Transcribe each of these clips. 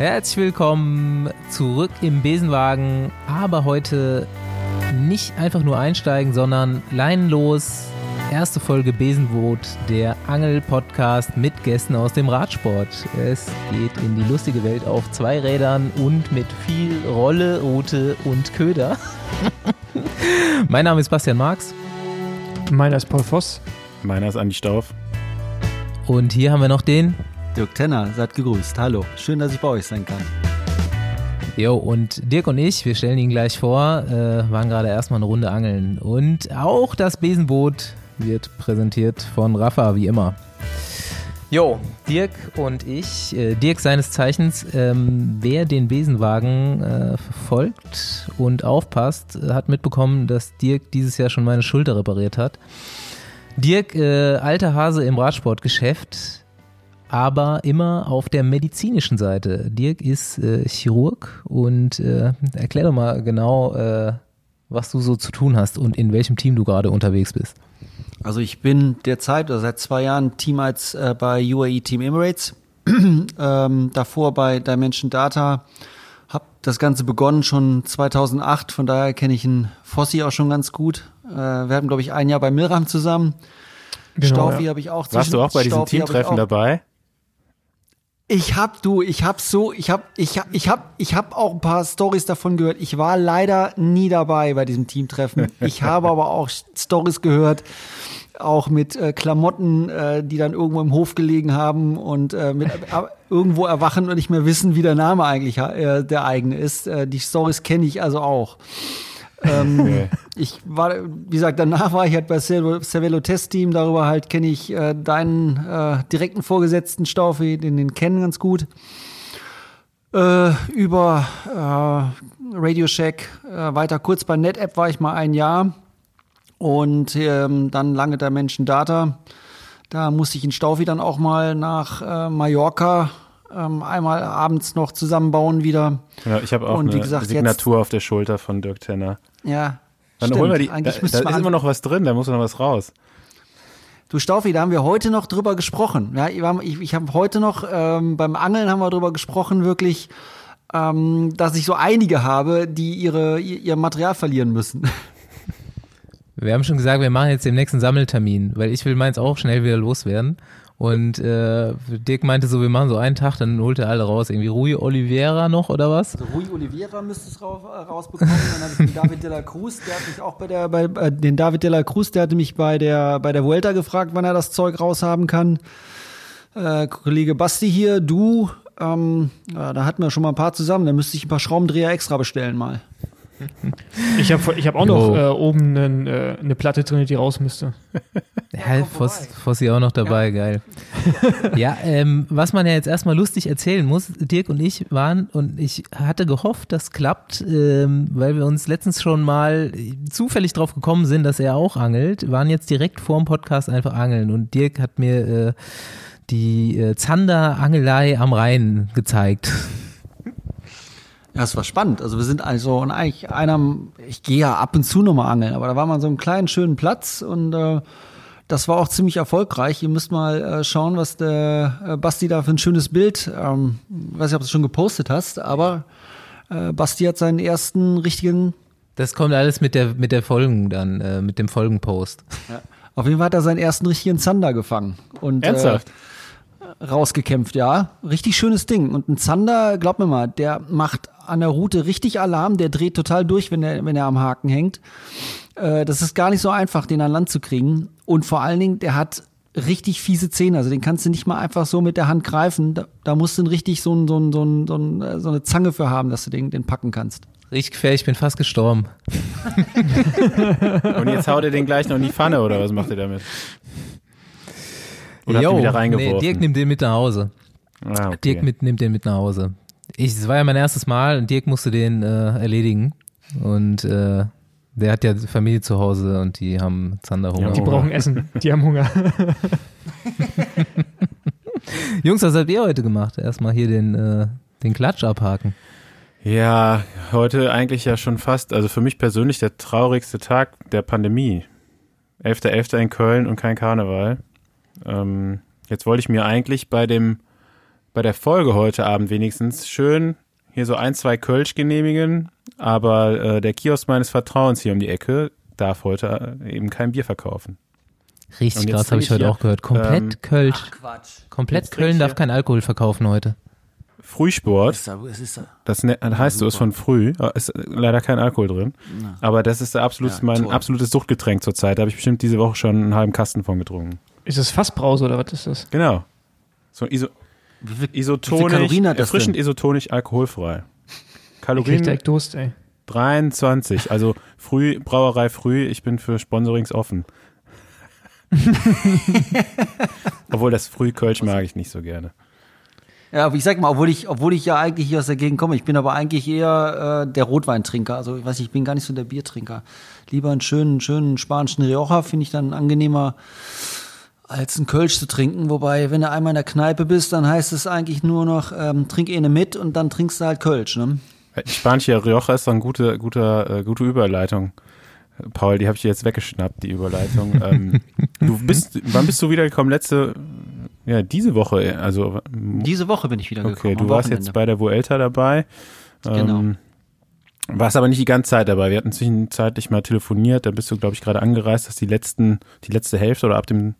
Herzlich willkommen zurück im Besenwagen, aber heute nicht einfach nur einsteigen, sondern leinenlos. Erste Folge Besenboot, der Angel-Podcast mit Gästen aus dem Radsport. Es geht in die lustige Welt auf zwei Rädern und mit viel Rolle, Route und Köder. mein Name ist Bastian Marx. Meiner ist Paul Voss. Meiner ist Andi Stauf. Und hier haben wir noch den Dirk Tenner, seid gegrüßt. Hallo, schön, dass ich bei euch sein kann. Jo, und Dirk und ich, wir stellen ihn gleich vor, äh, waren gerade erstmal eine Runde angeln. Und auch das Besenboot wird präsentiert von Rafa, wie immer. Jo, Dirk und ich, äh, Dirk seines Zeichens, ähm, wer den Besenwagen äh, verfolgt und aufpasst, äh, hat mitbekommen, dass Dirk dieses Jahr schon meine Schulter repariert hat. Dirk, äh, alter Hase im Radsportgeschäft, aber immer auf der medizinischen Seite. Dirk ist äh, Chirurg und äh, erklär doch mal genau, äh, was du so zu tun hast und in welchem Team du gerade unterwegs bist. Also ich bin derzeit oder seit zwei Jahren Teamarzt äh, bei UAE Team Emirates, ähm, davor bei Dimension Data. Hab das Ganze begonnen schon 2008, von daher kenne ich einen Fossi auch schon ganz gut. Äh, wir hatten, glaube ich, ein Jahr bei Milram zusammen. Genau, Staufi ja. habe ich auch Warst du auch bei diesem Teamtreffen dabei? Ich hab du, ich hab so, ich hab, ich hab, ich hab, ich hab auch ein paar Stories davon gehört. Ich war leider nie dabei bei diesem Teamtreffen. Ich habe aber auch Stories gehört, auch mit äh, Klamotten, äh, die dann irgendwo im Hof gelegen haben und äh, mit äh, irgendwo erwachen und nicht mehr wissen, wie der Name eigentlich äh, der eigene ist. Äh, die Stories kenne ich also auch. Ähm, Okay. ich war, wie gesagt, danach war ich halt bei Cervelo Test Team, darüber halt kenne ich äh, deinen äh, direkten Vorgesetzten Staufi, den, den kennen ganz gut. Äh, über äh, Radio Shack, äh, weiter kurz bei NetApp war ich mal ein Jahr und ähm, dann lange der Menschen Data. Da musste ich in Staufi dann auch mal nach äh, Mallorca ähm, einmal abends noch zusammenbauen wieder. Ja, ich habe auch Und wie eine Signatur auf der Schulter von Dirk Tenner. Ja. Dann stimmt. holen wir die. Da, Eigentlich da müsste ist man immer noch was drin, da muss noch was raus. Du Staufi, da haben wir heute noch drüber gesprochen. Ja, ich, ich, ich habe heute noch ähm, beim Angeln haben wir drüber gesprochen, wirklich, ähm, dass ich so einige habe, die ihre ihr, ihr Material verlieren müssen. Wir haben schon gesagt, wir machen jetzt den nächsten Sammeltermin, weil ich will meins auch schnell wieder loswerden. Und äh, Dirk meinte so, wir machen so einen Tag, dann holt er alle raus. Irgendwie Rui Oliveira noch oder was? Also Rui Oliveira müsste es äh, rausbekommen. Dann habe ich den David de la Cruz, der hat mich auch bei der, bei, äh, den David de la Cruz, der hatte mich bei der, bei der Vuelta gefragt, wann er das Zeug raushaben kann. Äh, Kollege Basti hier, du, ähm, ja, da hatten wir schon mal ein paar zusammen, da müsste ich ein paar Schraubendreher extra bestellen mal. Ich habe ich hab auch Jo. noch äh, oben nen, äh, eine Platte drin, die raus müsste. Ja, Voss, Fossi auch noch dabei, geil. Ja, ähm, was man ja jetzt erstmal lustig erzählen muss, Dirk und ich waren und ich hatte gehofft, das klappt, ähm, weil wir uns letztens schon mal zufällig drauf gekommen sind, dass er auch angelt, waren jetzt direkt vor dem Podcast einfach angeln und Dirk hat mir äh, die äh, Zander-Angelei am Rhein gezeigt. Ja, es war spannend. Also wir sind also und eigentlich einer, ich gehe ja ab und zu nochmal angeln, aber da war man so einen kleinen schönen Platz und äh, das war auch ziemlich erfolgreich. Ihr müsst mal äh, schauen, was der äh, Basti da für ein schönes Bild, ähm, weiß nicht, ob du es schon gepostet hast, aber äh, Basti hat seinen ersten richtigen, Das kommt alles mit der mit der Folgen dann, äh, mit dem Folgenpost. auf jeden Fall hat er seinen ersten richtigen Zander gefangen. Und, Ernsthaft? Äh, rausgekämpft, ja. Richtig schönes Ding. Und ein Zander, glaub mir mal, der macht an der Route richtig Alarm, der dreht total durch, wenn er, wenn er am Haken hängt. Äh, das ist gar nicht so einfach, den an Land zu kriegen. Und vor allen Dingen, der hat richtig fiese Zähne. Also den kannst du nicht mal einfach so mit der Hand greifen. Da, da musst du richtig so, ein, so, ein, so, ein, so, äh, eine Zange für haben, dass du den, den packen kannst. Richtig gefährlich, ich bin fast gestorben. Und jetzt haut er den gleich noch in die Pfanne oder was macht ihr damit? Oder habt ihr Jo, wieder reingeworfen? Nee, Dirk nimmt den mit nach Hause. ah, okay. Dirk mit, nimmt den mit nach Hause. Ich, es war ja mein erstes Mal und Dirk musste den äh, erledigen. Und äh, der hat ja Familie zu Hause und die haben Zanderhunger. Ja, Die brauchen Essen, die haben Hunger. Jungs, was habt ihr heute gemacht? Erstmal hier den, äh, den Klatsch abhaken. Ja, heute eigentlich ja schon fast, also für mich persönlich der traurigste Tag der Pandemie. 11.11. in Köln und kein Karneval. Ähm, jetzt wollte ich mir eigentlich bei dem bei der Folge heute Abend wenigstens schön hier so ein, zwei Kölsch genehmigen, aber äh, der Kiosk meines Vertrauens hier um die Ecke darf heute äh, eben kein Bier verkaufen. Richtig krass, habe ich heute hier, auch gehört. Komplett ähm, Kölsch. Quatsch. Komplett jetzt Köln darf kein Alkohol verkaufen heute. Frühsport, Ist da, es ist da. das ne heißt so, ist von früh, äh, ist leider kein Alkohol drin, aber das ist absolut Ja, mein toll. absolutes Suchtgetränk zurzeit. Da habe ich bestimmt diese Woche schon einen halben Kasten von getrunken. Ist das Fassbrause oder was ist das? Genau. So iso Wie viel, isotonisch, Kalorien hat das erfrischend denn? isotonisch alkoholfrei. Ich Kalorien direkt Durst, ey. 23, also früh, Brauerei früh, ich bin für Sponsorings offen. Obwohl das Frühkölsch mag ich nicht so gerne. Ja, aber ich sag mal, obwohl ich, obwohl ich ja eigentlich hier aus der Gegend komme, ich bin aber eigentlich eher äh, der Rotweintrinker. Also ich weiß nicht, ich bin gar nicht so der Biertrinker. Lieber einen schönen, schönen spanischen Rioja finde ich dann angenehmer als einen Kölsch zu trinken. Wobei, wenn du einmal in der Kneipe bist, dann heißt es eigentlich nur noch, ähm, trink eine mit und dann trinkst du halt Kölsch. Ne? Die spanische Rioja ist doch eine gute, gute, äh, gute Überleitung. Paul, die habe ich dir jetzt weggeschnappt, die Überleitung. ähm, du bist, wann bist du wiedergekommen? Letzte, ja, diese Woche, also Diese Woche bin ich wieder Okay, du warst jetzt bei der Vuelta dabei. Genau. Ähm, warst aber nicht die ganze Zeit dabei. Wir hatten zwischenzeitlich mal telefoniert. Da bist du, glaube ich, gerade angereist, dass die letzten, die letzte Hälfte oder ab dem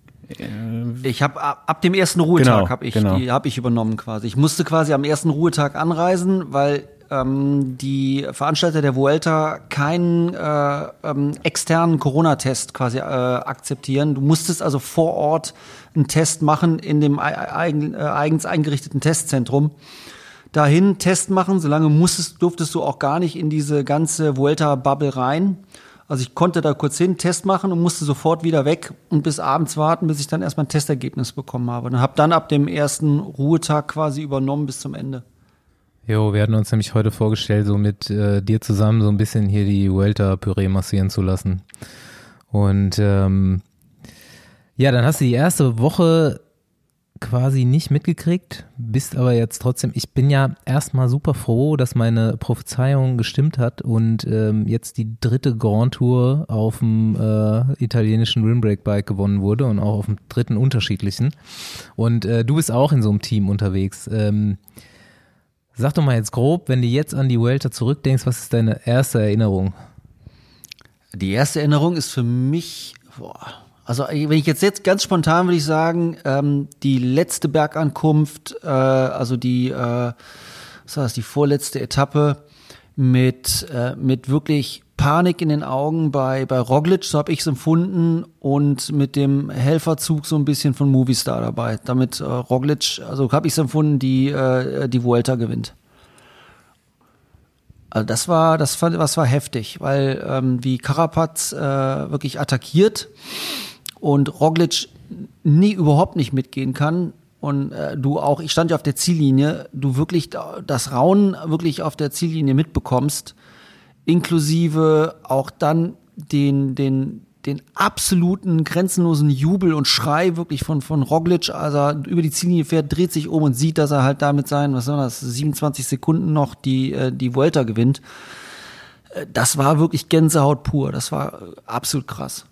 Ich habe ab, ab dem ersten Ruhetag Genau, habe ich, genau. die habe ich übernommen quasi. Ich musste quasi am ersten Ruhetag anreisen, weil ähm, die Veranstalter der Vuelta keinen äh, ähm, externen Corona-Test quasi äh, akzeptieren. Du musstest also vor Ort einen Test machen in dem ei- eigen, äh, eigens eingerichteten Testzentrum. Dahin Test machen, solange musstest, durftest du auch gar nicht in diese ganze Vuelta-Bubble rein. Also ich konnte da kurz hin, Test machen und musste sofort wieder weg und bis abends warten, bis ich dann erstmal ein Testergebnis bekommen habe. Und habe dann ab dem ersten Ruhetag quasi übernommen bis zum Ende. Jo, wir hatten uns nämlich heute vorgestellt, so mit äh, dir zusammen so ein bisschen hier die Vuelta-Püree massieren zu lassen. Und ähm, ja, dann hast du die erste Woche quasi nicht mitgekriegt, bist aber jetzt trotzdem, ich bin ja erstmal super froh, dass meine Prophezeiung gestimmt hat und ähm, jetzt die dritte Grand Tour auf dem äh, italienischen Rimbrake Bike gewonnen wurde und auch auf dem dritten unterschiedlichen. Und äh, du bist auch in so einem Team unterwegs. Ähm, Sag doch mal jetzt grob, wenn du jetzt an die Vuelta zurückdenkst, was ist deine erste Erinnerung? Die erste Erinnerung ist für mich, boah, also wenn ich jetzt, jetzt ganz spontan würde ich sagen, ähm, die letzte Bergankunft, äh, also die, äh, was war das, die vorletzte Etappe mit, äh, mit wirklich Panik in den Augen bei, bei Roglic, so habe ich es empfunden, und mit dem Helferzug so ein bisschen von Movistar dabei. Damit äh, Roglic, also habe ich es empfunden, die, äh, die Vuelta gewinnt. Also das war, das fand, was war heftig, weil ähm, wie Carapaz äh, wirklich attackiert und Roglic nie überhaupt nicht mitgehen kann und äh, du auch, ich stand ja auf der Ziellinie, du wirklich da- das Raunen wirklich auf der Ziellinie mitbekommst, inklusive auch dann den, den, den absoluten grenzenlosen Jubel und Schrei wirklich von, von Roglic, als er über die Ziellinie fährt, dreht sich um und sieht, dass er halt damit sein, was soll das, 27 Sekunden noch die, äh, die Vuelta gewinnt. Äh, Das war wirklich Gänsehaut pur. Das war absolut krass.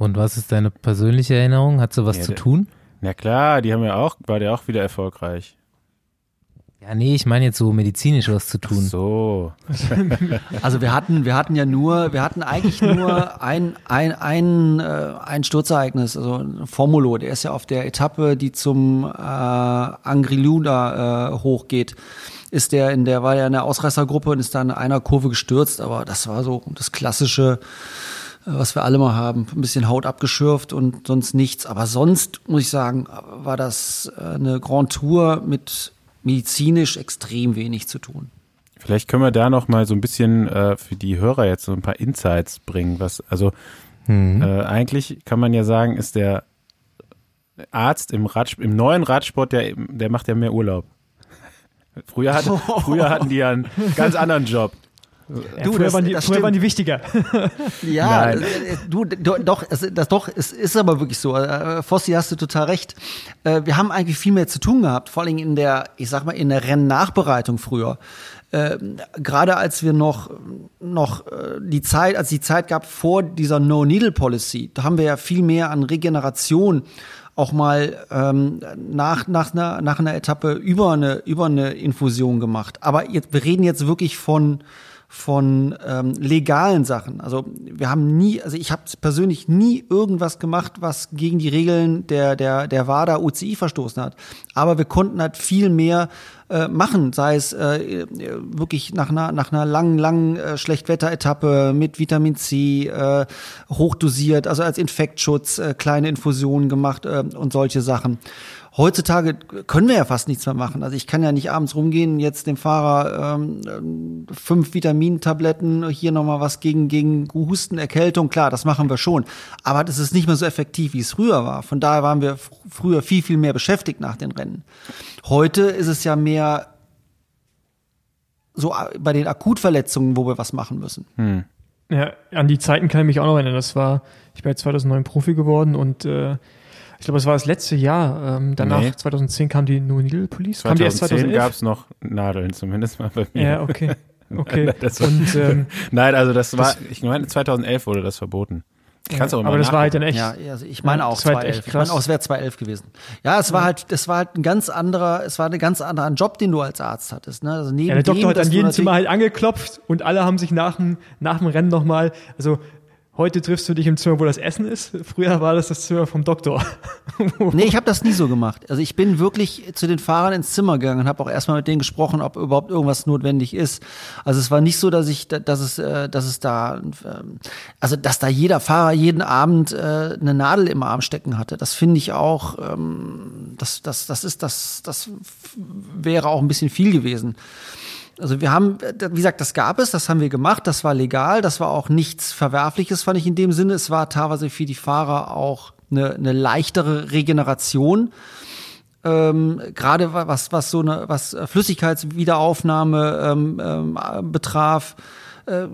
Und was ist deine persönliche Erinnerung? Hat sie was Ja, zu tun? Na klar, die haben ja auch, war der auch wieder erfolgreich. Ja, nee, ich meine jetzt so medizinisch was zu tun. So. Also wir hatten, wir hatten ja nur, wir hatten eigentlich nur ein, ein, ein, äh, ein Sturzereignis, also ein Formulo, der ist ja auf der Etappe, die zum äh, Angriluna äh, hochgeht, ist der in der, war ja in der Ausreißergruppe und ist dann in einer Kurve gestürzt, aber das war so das klassische, was wir alle mal haben, ein bisschen Haut abgeschürft und sonst nichts. Aber sonst, muss ich sagen, war das äh, eine Grand Tour mit medizinisch extrem wenig zu tun. Vielleicht können wir da noch mal so ein bisschen äh, für die Hörer jetzt so ein paar Insights bringen. Was, also Mhm. äh, eigentlich kann man ja sagen, ist der Arzt im, Radsport, im neuen Radsport, der, der macht ja mehr Urlaub. Früher, hatte, früher hatten die ja einen ganz anderen Job. Ja, Du, früher das- waren die, früher waren die wichtiger. Ja, Nein. äh, du, do, doch, es, das doch, es ist aber wirklich so. Äh, Fossi, hast du total recht. Äh, wir haben eigentlich viel mehr zu tun gehabt, vor allem in der, ich sag mal, in der Rennnachbereitung früher. Ähm, Gerade als wir noch, noch äh, die Zeit, als die Zeit gab vor dieser No-Needle-Policy, da haben wir ja viel mehr an Regeneration auch mal ähm, nach, nach, einer, nach einer Etappe über eine, über eine Infusion gemacht. Aber jetzt, wir reden jetzt wirklich von von ähm, legalen Sachen. Also wir haben nie, also ich habe persönlich nie irgendwas gemacht, was gegen die Regeln der der der WADA UCI verstoßen hat. Aber wir konnten halt viel mehr äh, machen, sei es äh, wirklich nach einer nach einer langen langen äh, Schlechtwetteretappe mit Vitamin C äh, hochdosiert, also als Infektschutz äh, kleine Infusionen gemacht äh, und solche Sachen. Heutzutage können wir ja fast nichts mehr machen. Also ich kann ja nicht abends rumgehen, jetzt dem Fahrer ähm, fünf Vitamintabletten, hier nochmal was gegen, gegen Husten, Erkältung. Klar, das machen wir schon. Aber das ist nicht mehr so effektiv, wie es früher war. Von daher waren wir früher viel, viel mehr beschäftigt nach den Rennen. Heute ist es ja mehr so äh, bei den Akutverletzungen, wo wir was machen müssen. Hm. Ja, an die Zeiten kann ich mich auch noch erinnern. Das war, ich bin 2009 Profi geworden und äh, ich glaube, es war das letzte Jahr. Ähm, danach, nee. 2010, kam die No Needle Police. 2010 gab es noch Nadeln, zumindest mal bei mir. Ja, okay. Okay. war, Und, ähm, Nein, also das war, ich meine, 2011 wurde das verboten. Kannst ja, aber das war halt dann echt. Ja, also ich meine auch 2011. Ich meine auch, es wäre 2011 gewesen. Ja, es war halt, das war halt ein ganz anderer, es war ein ganz anderer Job, den du als Arzt hattest. Ne? Also neben ja, der Doktor dem, hat an jedem Zimmer halt angeklopft und alle haben sich nach dem, nach dem Rennen nochmal, also Heute triffst du dich im Zimmer, wo das Essen ist. Früher war das das Zimmer vom Doktor. nee, ich habe das nie so gemacht. Also ich bin wirklich zu den Fahrern ins Zimmer gegangen und habe auch erstmal mit denen gesprochen, ob überhaupt irgendwas notwendig ist. Also es war nicht so, dass ich, dass es, äh, dass es da, ähm, also dass da jeder Fahrer jeden Abend äh, eine Nadel im Arm stecken hatte. Das finde ich auch, ähm, das, das, das ist, das, das wäre auch ein bisschen viel gewesen. Also wir haben, wie gesagt, das gab es, das haben wir gemacht, das war legal, das war auch nichts Verwerfliches, fand ich in dem Sinne. Es war teilweise für die Fahrer auch eine, eine leichtere Regeneration. Ähm, gerade was, was so eine, was Flüssigkeitswiederaufnahme ähm, ähm, betraf. Äh,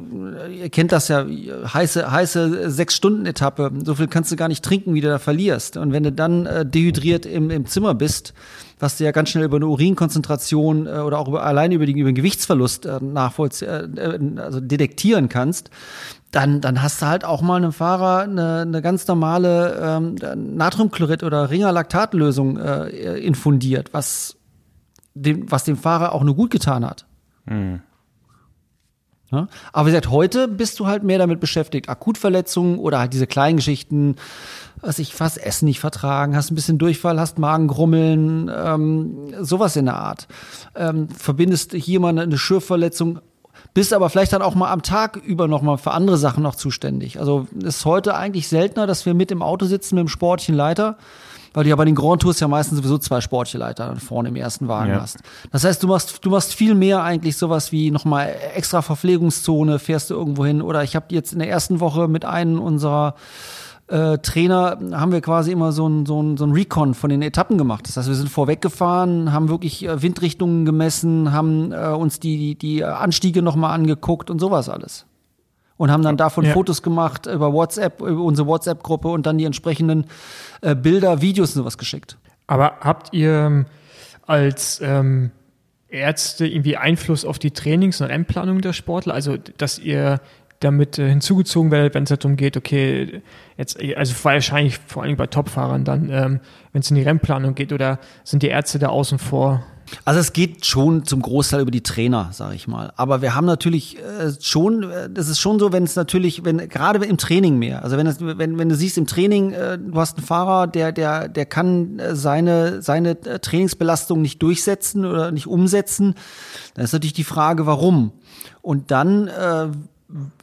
ihr kennt das ja, heiße, heiße Sechs-Stunden-Etappe. So viel kannst du gar nicht trinken, wie du da verlierst. Und wenn du dann äh, dehydriert im, im Zimmer bist, was du ja ganz schnell über eine Urinkonzentration äh, oder auch über, allein über, den, über den Gewichtsverlust äh, nachvollziehen, äh, äh, also detektieren kannst, dann, dann hast du halt auch mal einem Fahrer eine, eine ganz normale ähm, Natriumchlorid oder Ringerlaktatlösung äh, infundiert, was dem, was dem Fahrer auch nur gut getan hat. Mhm. Ja? Aber wie gesagt, heute bist du halt mehr damit beschäftigt, Akutverletzungen oder halt diese kleinen Geschichten, was ich fast Essen nicht vertragen, hast ein bisschen Durchfall, hast Magengrummeln, ähm, sowas in der Art. Ähm, verbindest hier mal eine Schürfverletzung, bist aber vielleicht dann auch mal am Tag über noch mal für andere Sachen noch zuständig. Also ist heute eigentlich seltener, dass wir mit im Auto sitzen mit dem sportlichen Leiter weil du ja bei den Grand Tours ja meistens sowieso zwei Sportleiter vorne im ersten Wagen ja. hast. Das heißt, du machst, du machst viel mehr eigentlich sowas wie nochmal extra Verpflegungszone, fährst du irgendwo hin. Oder ich habe jetzt in der ersten Woche mit einem unserer äh, Trainer haben wir quasi immer so ein, so, ein, so ein Recon von den Etappen gemacht. Das heißt, wir sind vorweggefahren, haben wirklich äh, Windrichtungen gemessen, haben äh, uns die, die, Anstiege nochmal angeguckt und sowas alles und haben dann davon ja. Fotos gemacht über WhatsApp, über unsere WhatsApp-Gruppe und dann die entsprechenden äh, Bilder, Videos und sowas geschickt. Aber habt ihr ähm, als ähm, Ärzte irgendwie Einfluss auf die Trainings- und Rennplanung der Sportler? Also, dass ihr damit äh, hinzugezogen werdet, wenn es darum geht, okay, jetzt, also wahrscheinlich vor allem bei Topfahrern dann, ähm, wenn es in die Rennplanung geht, oder sind die Ärzte da außen vor? Also es geht schon zum Großteil über die Trainer, sage ich mal. Aber wir haben natürlich äh, schon, äh, das ist schon so, wenn es natürlich, wenn gerade im Training mehr, also wenn es, wenn, wenn du siehst im Training, äh, du hast einen Fahrer, der der der kann äh, seine seine äh, Trainingsbelastung nicht durchsetzen oder nicht umsetzen, dann ist natürlich die Frage, warum. Und dann äh,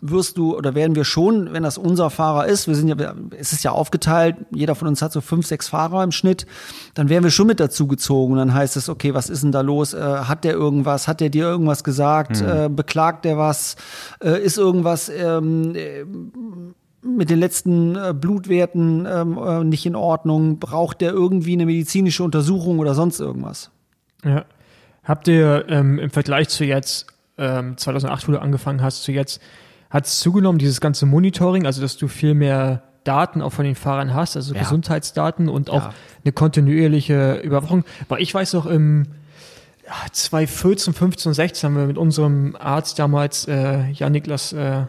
wirst du oder werden wir schon, wenn das unser Fahrer ist, wir sind ja, es ist ja aufgeteilt, jeder von uns hat so fünf, sechs Fahrer im Schnitt, dann werden wir schon mit dazu gezogen. Und dann heißt es, okay, was ist denn da los? Äh, hat der irgendwas? Hat der dir irgendwas gesagt? Mhm. Äh, beklagt der was? Äh, ist irgendwas ähm, äh, mit den letzten äh, Blutwerten ähm, äh, nicht in Ordnung? Braucht der irgendwie eine medizinische Untersuchung oder sonst irgendwas? Ja. Habt ihr ähm, im Vergleich zu jetzt ähm, 2008, wo du angefangen hast, zu jetzt, hat es zugenommen, dieses ganze Monitoring, also dass du viel mehr Daten auch von den Fahrern hast, also ja. Gesundheitsdaten und auch ja. eine kontinuierliche Überwachung. Weil ich weiß noch, im ja, 2014, 15, 16 haben wir mit unserem Arzt damals, äh, Jan-Niklas äh,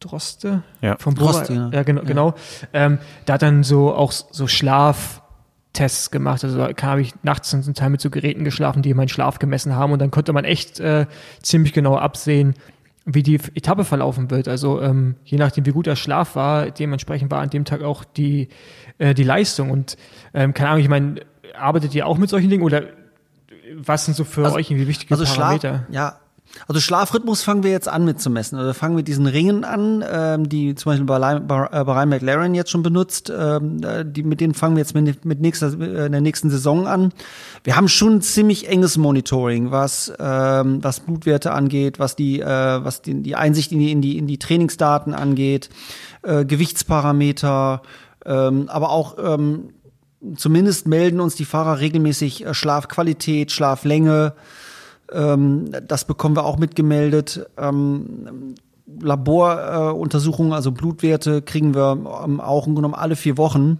Droste ja. vom Droste, ja. ja, genau, genau. Ähm, da hat dann so auch so Schlaf Tests gemacht. Also da habe ich nachts zum Teil mit so Geräten geschlafen, die meinen Schlaf gemessen haben und dann konnte man echt äh, ziemlich genau absehen, wie die Etappe verlaufen wird. Also ähm, je nachdem, wie gut der Schlaf war, dementsprechend war an dem Tag auch die, äh, die Leistung. Und ähm, keine Ahnung, ich meine, arbeitet ihr auch mit solchen Dingen oder was sind so für Also- euch irgendwie wichtige Also Schlaf, Parameter? ja. Also Schlafrhythmus fangen wir jetzt an mitzumessen. Also wir fangen mit diesen Ringen an, ähm, die zum Beispiel bei, bei, äh, Ryan McLaren jetzt schon benutzt. Ähm, äh, die, mit denen fangen wir jetzt mit, mit nächster, äh, in der nächsten Saison an. Wir haben schon ein ziemlich enges Monitoring, was, ähm, was Blutwerte angeht, was die, äh, was die, die Einsicht in die, in die, in die Trainingsdaten angeht, äh, Gewichtsparameter, ähm, aber auch ähm, zumindest melden uns die Fahrer regelmäßig Schlafqualität, Schlaflänge. Ähm, das bekommen wir auch mitgemeldet. Ähm, Laboruntersuchungen, also Blutwerte, kriegen wir ähm, auch im Grunde genommen alle vier Wochen,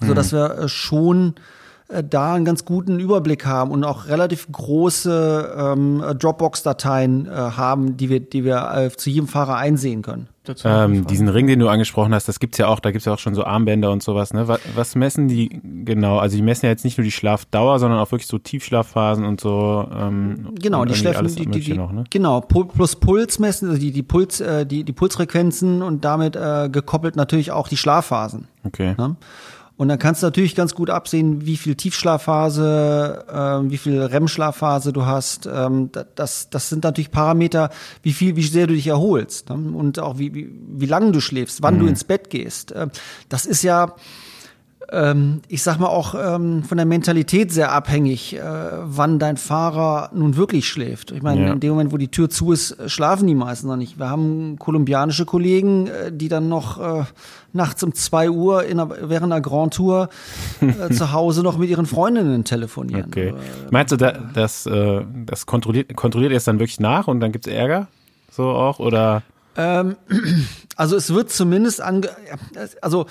so dass wir äh, schon äh, da einen ganz guten Überblick haben und auch relativ große ähm, Dropbox-Dateien äh, haben, die wir, die wir äh, zu jedem Fahrer einsehen können. Ähm, diesen Ring, den du angesprochen hast, das gibt's ja auch, da gibt's ja auch schon so Armbänder und sowas, ne? Was, was messen die genau? Also die messen ja jetzt nicht nur die Schlafdauer, sondern auch wirklich so Tiefschlafphasen und so. Ähm, Genau, und die schläfen, die, die, die, noch, ne? genau, plus Puls messen, also die, die Puls, äh, die, die Pulsfrequenzen und damit äh, gekoppelt natürlich auch die Schlafphasen. Okay. Ne? Und dann kannst du natürlich ganz gut absehen, wie viel Tiefschlafphase, ähm, wie viel REM-Schlafphase du hast. Ähm, da- das, das sind natürlich Parameter, wie viel, wie sehr du dich erholst ne? und auch wie, wie, wie lange du schläfst, wann du ins Bett gehst. Ähm, das ist ja, ähm, ich sag mal auch ähm, von der Mentalität sehr abhängig, äh, wann dein Fahrer nun wirklich schläft. Ich meine, Ja. in dem Moment, wo die Tür zu ist, äh, schlafen die meisten noch nicht. Wir haben kolumbianische Kollegen, äh, die dann noch äh, nachts um zwei Uhr in einer, während einer Grand Tour äh, zu Hause noch mit ihren Freundinnen telefonieren. Okay. Äh, Meinst du, da, das, äh, das kontrolliert, kontrolliert ihr es dann wirklich nach und dann gibt's Ärger? So auch? Oder? Also es wird zumindest ange also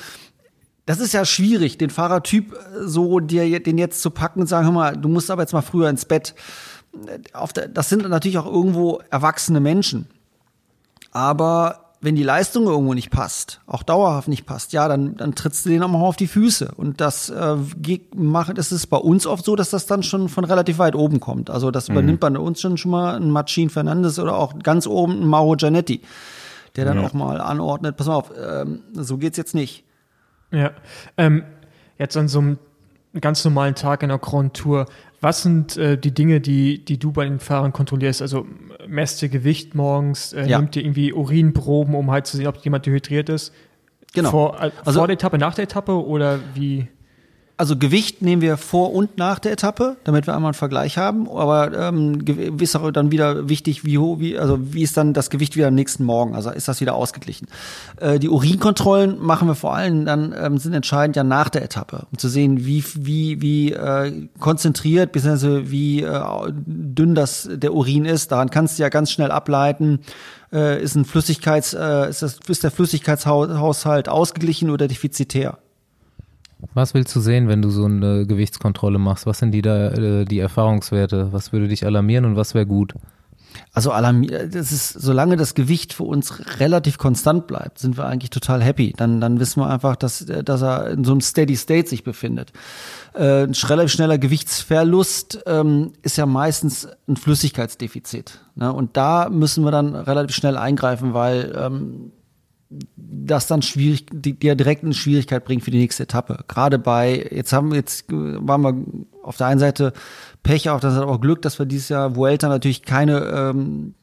das ist ja schwierig, den Fahrertyp äh, so dir den jetzt zu packen und sagen, hör mal, du musst aber jetzt mal früher ins Bett. Der, das sind natürlich auch irgendwo erwachsene Menschen. Aber wenn die Leistung irgendwo nicht passt, auch dauerhaft nicht passt, ja, dann, dann trittst du denen auch mal auf die Füße. Und das äh, macht, das ist bei uns oft so, dass das dann schon von relativ weit oben kommt. Also das übernimmt bei uns schon schon mal ein Machine Fernandes oder auch ganz oben ein Mauro Giannetti, der dann Ja. auch mal anordnet, pass mal auf, ähm, so geht's jetzt nicht. Ja. Ähm, jetzt an so einem ganz normalen Tag in der Grand Tour, was sind äh, die Dinge, die, die du bei den Fahrern kontrollierst? Also messt ihr Gewicht morgens, äh, Ja. nehmt ihr irgendwie Urinproben, um halt zu sehen, ob jemand dehydriert ist? Genau. Vor, äh, Also- vor der Etappe, nach der Etappe oder wie? Also Gewicht nehmen wir vor und nach der Etappe, damit wir einmal einen Vergleich haben. Aber ähm, ist auch dann wieder wichtig, wie hoch, wie, also wie ist dann das Gewicht wieder am nächsten Morgen? Also ist das wieder ausgeglichen? Äh, die Urinkontrollen machen wir vor allem dann ähm, sind entscheidend ja nach der Etappe, um zu sehen, wie wie wie äh, konzentriert bzw. wie äh, dünn das der Urin ist. Daran kannst du ja ganz schnell ableiten. Äh, ist ein Flüssigkeits, äh, ist, das, ist der Flüssigkeitshaushalt ausgeglichen oder defizitär? Was willst du sehen, wenn du so eine Gewichtskontrolle machst? Was sind die da, äh, die Erfahrungswerte? Was würde dich alarmieren und was wäre gut? Also das ist, solange das Gewicht für uns relativ konstant bleibt, sind wir eigentlich total happy. Dann, dann wissen wir einfach, dass, äh, dass er in so einem Steady State sich befindet. Äh, ein relativ schneller Gewichtsverlust ähm, ist ja meistens ein Flüssigkeitsdefizit. Ne? Und da müssen wir dann relativ schnell eingreifen, weil ähm, das dann schwierig, die, die ja direkt eine Schwierigkeit bringt für die nächste Etappe. Gerade bei, jetzt haben wir jetzt, waren wir auf der einen Seite Pech, auf der anderen Seite auch Glück, dass wir dieses Jahr Vuelta natürlich keine ähm,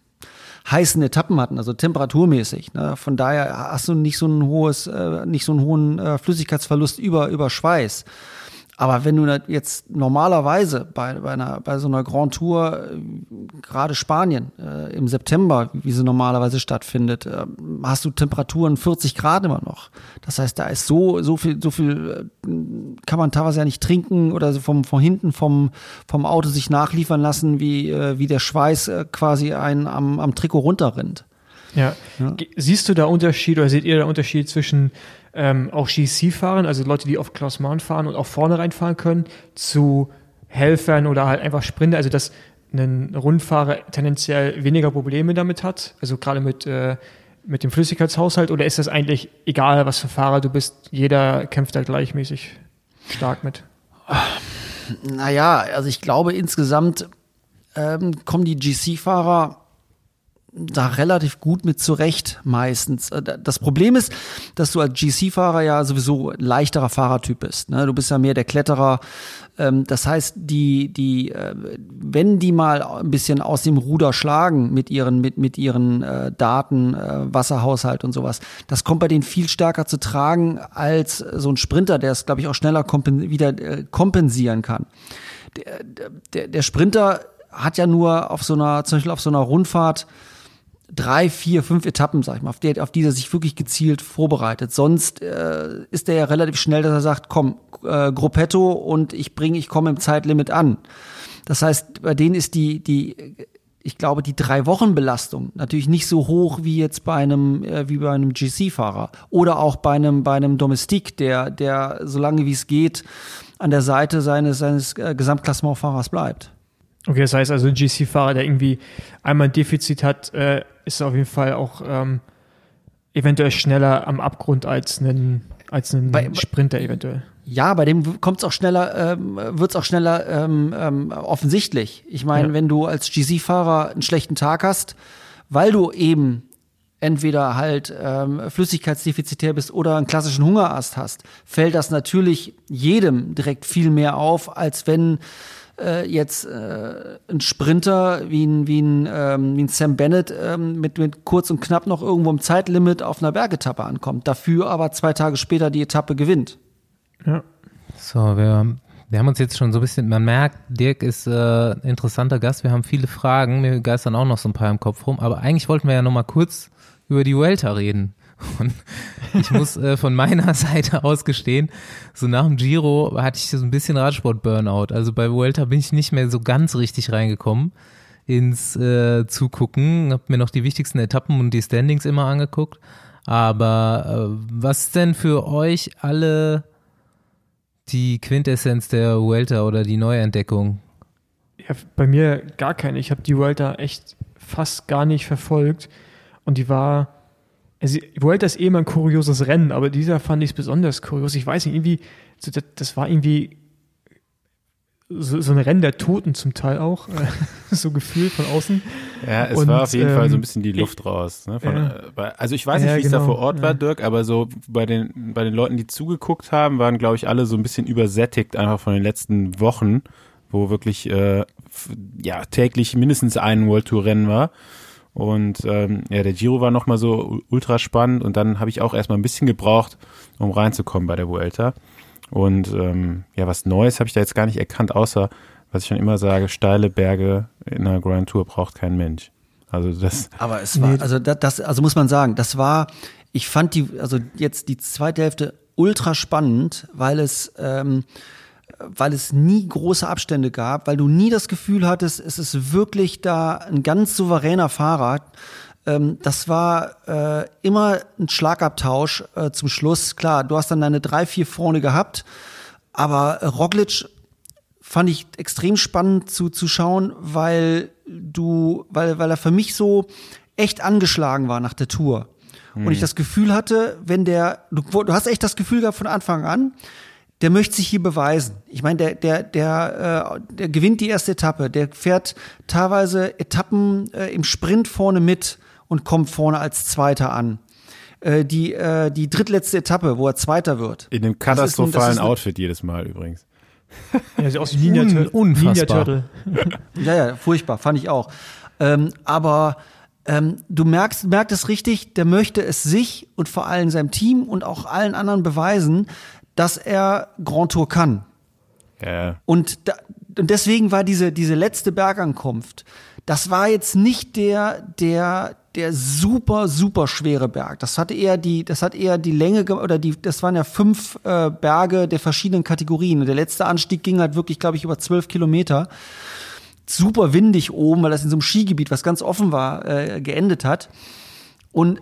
heißen Etappen hatten, also temperaturmäßig. Ne? Von daher hast du nicht so ein hohes, äh, nicht so einen hohen äh, Flüssigkeitsverlust über, über Schweiß. Aber wenn du jetzt normalerweise bei, bei, einer, bei so einer Grand Tour, äh, gerade Spanien äh, im September, wie sie normalerweise stattfindet, äh, hast du Temperaturen 40 Grad immer noch. Das heißt, da ist so, so viel, so viel äh, kann man teilweise ja nicht trinken oder so vom, von hinten vom, vom Auto sich nachliefern lassen, wie, äh, wie der Schweiß äh, quasi einen am, am Trikot runterrinnt. Ja. Ge- Siehst du da Unterschied oder seht ihr da Unterschied zwischen ähm, auch GC-Fahrern, also Leute, die auf Klassement fahren und auch vorne reinfahren können, zu Helfern oder halt einfach Sprinter, also dass ein Rundfahrer tendenziell weniger Probleme damit hat, also gerade mit, äh, mit dem Flüssigkeitshaushalt, oder ist das eigentlich egal, was für Fahrer du bist, jeder kämpft da gleichmäßig stark mit? Naja, also ich glaube insgesamt ähm, kommen die GC-Fahrer da relativ gut mit zurecht meistens. Äh, Das Problem ist, dass du als GC-Fahrer ja sowieso leichterer Fahrertyp bist. Ne? Du bist ja mehr der Kletterer. Ähm, Das heißt, die, die, äh, wenn die mal ein bisschen aus dem Ruder schlagen mit ihren, mit, mit ihren äh, Daten, Wasserhaushalt und sowas, das kommt bei denen viel stärker zu tragen als so ein Sprinter, der es, glaube ich, auch schneller kompen wieder kompensieren kann. Der, der, der Sprinter hat ja nur auf so einer, zum Beispiel auf so einer Rundfahrt drei, vier, fünf Etappen, sag ich mal, auf, der, auf die er sich wirklich gezielt vorbereitet. Sonst äh, ist er ja relativ schnell, dass er sagt, komm, äh, Gruppetto und ich bringe, ich komme im Zeitlimit an. Das heißt, bei denen ist die, die, ich glaube, die drei Wochen Belastung natürlich nicht so hoch wie jetzt bei einem, äh, wie bei einem GC-Fahrer oder auch bei einem, bei einem Domestik, der, der so lange wie es geht an der Seite seines, seines äh, Gesamtklassementfahrers bleibt. Okay, das heißt also, ein GC-Fahrer, der irgendwie einmal ein Defizit hat, äh, ist auf jeden Fall auch ähm, eventuell schneller am Abgrund als ein, als ein Bei- Sprinter eventuell. Ja, bei dem kommt es auch schneller, ähm, wird es auch schneller ähm, ähm, offensichtlich. Ich meine, Ja. wenn du als GC-Fahrer einen schlechten Tag hast, weil du eben entweder halt ähm, flüssigkeitsdefizitär bist oder einen klassischen Hungerast hast, fällt das natürlich jedem direkt viel mehr auf, als wenn äh, jetzt äh, ein Sprinter wie ein, wie ein, ähm, wie ein Sam Bennett ähm, mit, mit kurz und knapp noch irgendwo im Zeitlimit auf einer Bergetappe ankommt, dafür aber zwei Tage später die Etappe gewinnt. Ja. So, wir, wir haben uns jetzt schon so ein bisschen, man merkt, Dirk ist äh, ein interessanter Gast, wir haben viele Fragen, mir geistern auch noch so ein paar im Kopf rum, aber eigentlich wollten wir ja noch mal kurz über die Vuelta reden. Und ich muss äh, von meiner Seite aus gestehen, so nach dem Giro hatte ich so ein bisschen Radsport-Burnout. Also bei Vuelta bin ich nicht mehr so ganz richtig reingekommen ins äh, Zugucken, habe mir noch die wichtigsten Etappen und die Standings immer angeguckt. Aber äh, was ist denn für euch alle die Quintessenz der Vuelta oder die Neuentdeckung? Ja, bei mir gar keine. Ich habe die Vuelta echt fast gar nicht verfolgt. Und die war. Also, die Vuelta ist eh immer ein kurioses Rennen, aber dieser fand ich es besonders kurios. Ich weiß nicht, irgendwie, so, das, das war irgendwie so, so ein Rennen der Toten zum Teil auch, so gefühlt von außen. Ja, es Und, war auf jeden Fall so ein ähm, bisschen die Luft raus. Ne? Von, ja. äh, also ich weiß nicht, Ja, wie es da genau, vor Ort war, ja. Dirk, aber so bei den, bei den Leuten, die zugeguckt haben, waren, glaube ich, alle so ein bisschen übersättigt einfach von den letzten Wochen, wo wirklich äh, ja täglich mindestens ein World Tour Rennen war. Und ähm, ja, der Giro war nochmal so ultra spannend und dann habe ich auch erstmal ein bisschen gebraucht, um reinzukommen bei der Vuelta. Und ähm, ja, was Neues habe ich da jetzt gar nicht erkannt, außer, was ich schon immer sage, steile Berge in einer Grand Tour braucht kein Mensch. Also das, Aber es war, also das, das, also muss man sagen, das war, ich fand die, also jetzt die zweite Hälfte ultra spannend, weil es, ähm, weil es nie große Abstände gab, weil du nie das Gefühl hattest, es ist wirklich da ein ganz souveräner Fahrer. Ähm, das war äh, immer ein Schlagabtausch äh, zum Schluss. Klar, du hast dann deine drei, vier vorne gehabt, aber äh, Roglic fand ich extrem spannend zu, zu schauen, weil du, weil, weil er für mich so echt angeschlagen war nach der Tour. Und ich das Gefühl hatte, wenn der, du, du hast echt das Gefühl gehabt von Anfang an, der möchte sich hier beweisen. Ich meine, der, der, der, äh, der gewinnt die erste Etappe, der fährt teilweise Etappen äh, im Sprint vorne mit und kommt vorne als Zweiter an. Äh, die, äh, die drittletzte Etappe, wo er Zweiter wird. in dem katastrophalen ein- Outfit jedes Mal übrigens. Ja, sieht aus wie Ninja, Un- unfassbar. Ninja Turtle. Ja, ja, furchtbar, fand ich auch. Ähm, aber ähm, du merkst, merkst es richtig, der möchte es sich und vor allem seinem Team und auch allen anderen beweisen, dass er Grand Tour kann. Ja, Und, da, und deswegen war diese, diese letzte Bergankunft, das war jetzt nicht der, der, der super, super schwere Berg. Das hatte eher die, das hat eher die Länge ge- oder die, das waren ja fünf äh, Berge der verschiedenen Kategorien. Und der letzte Anstieg ging halt wirklich, glaube ich, über zwölf Kilometer. Super windig oben, weil das in so einem Skigebiet, was ganz offen war, äh, geendet hat. Und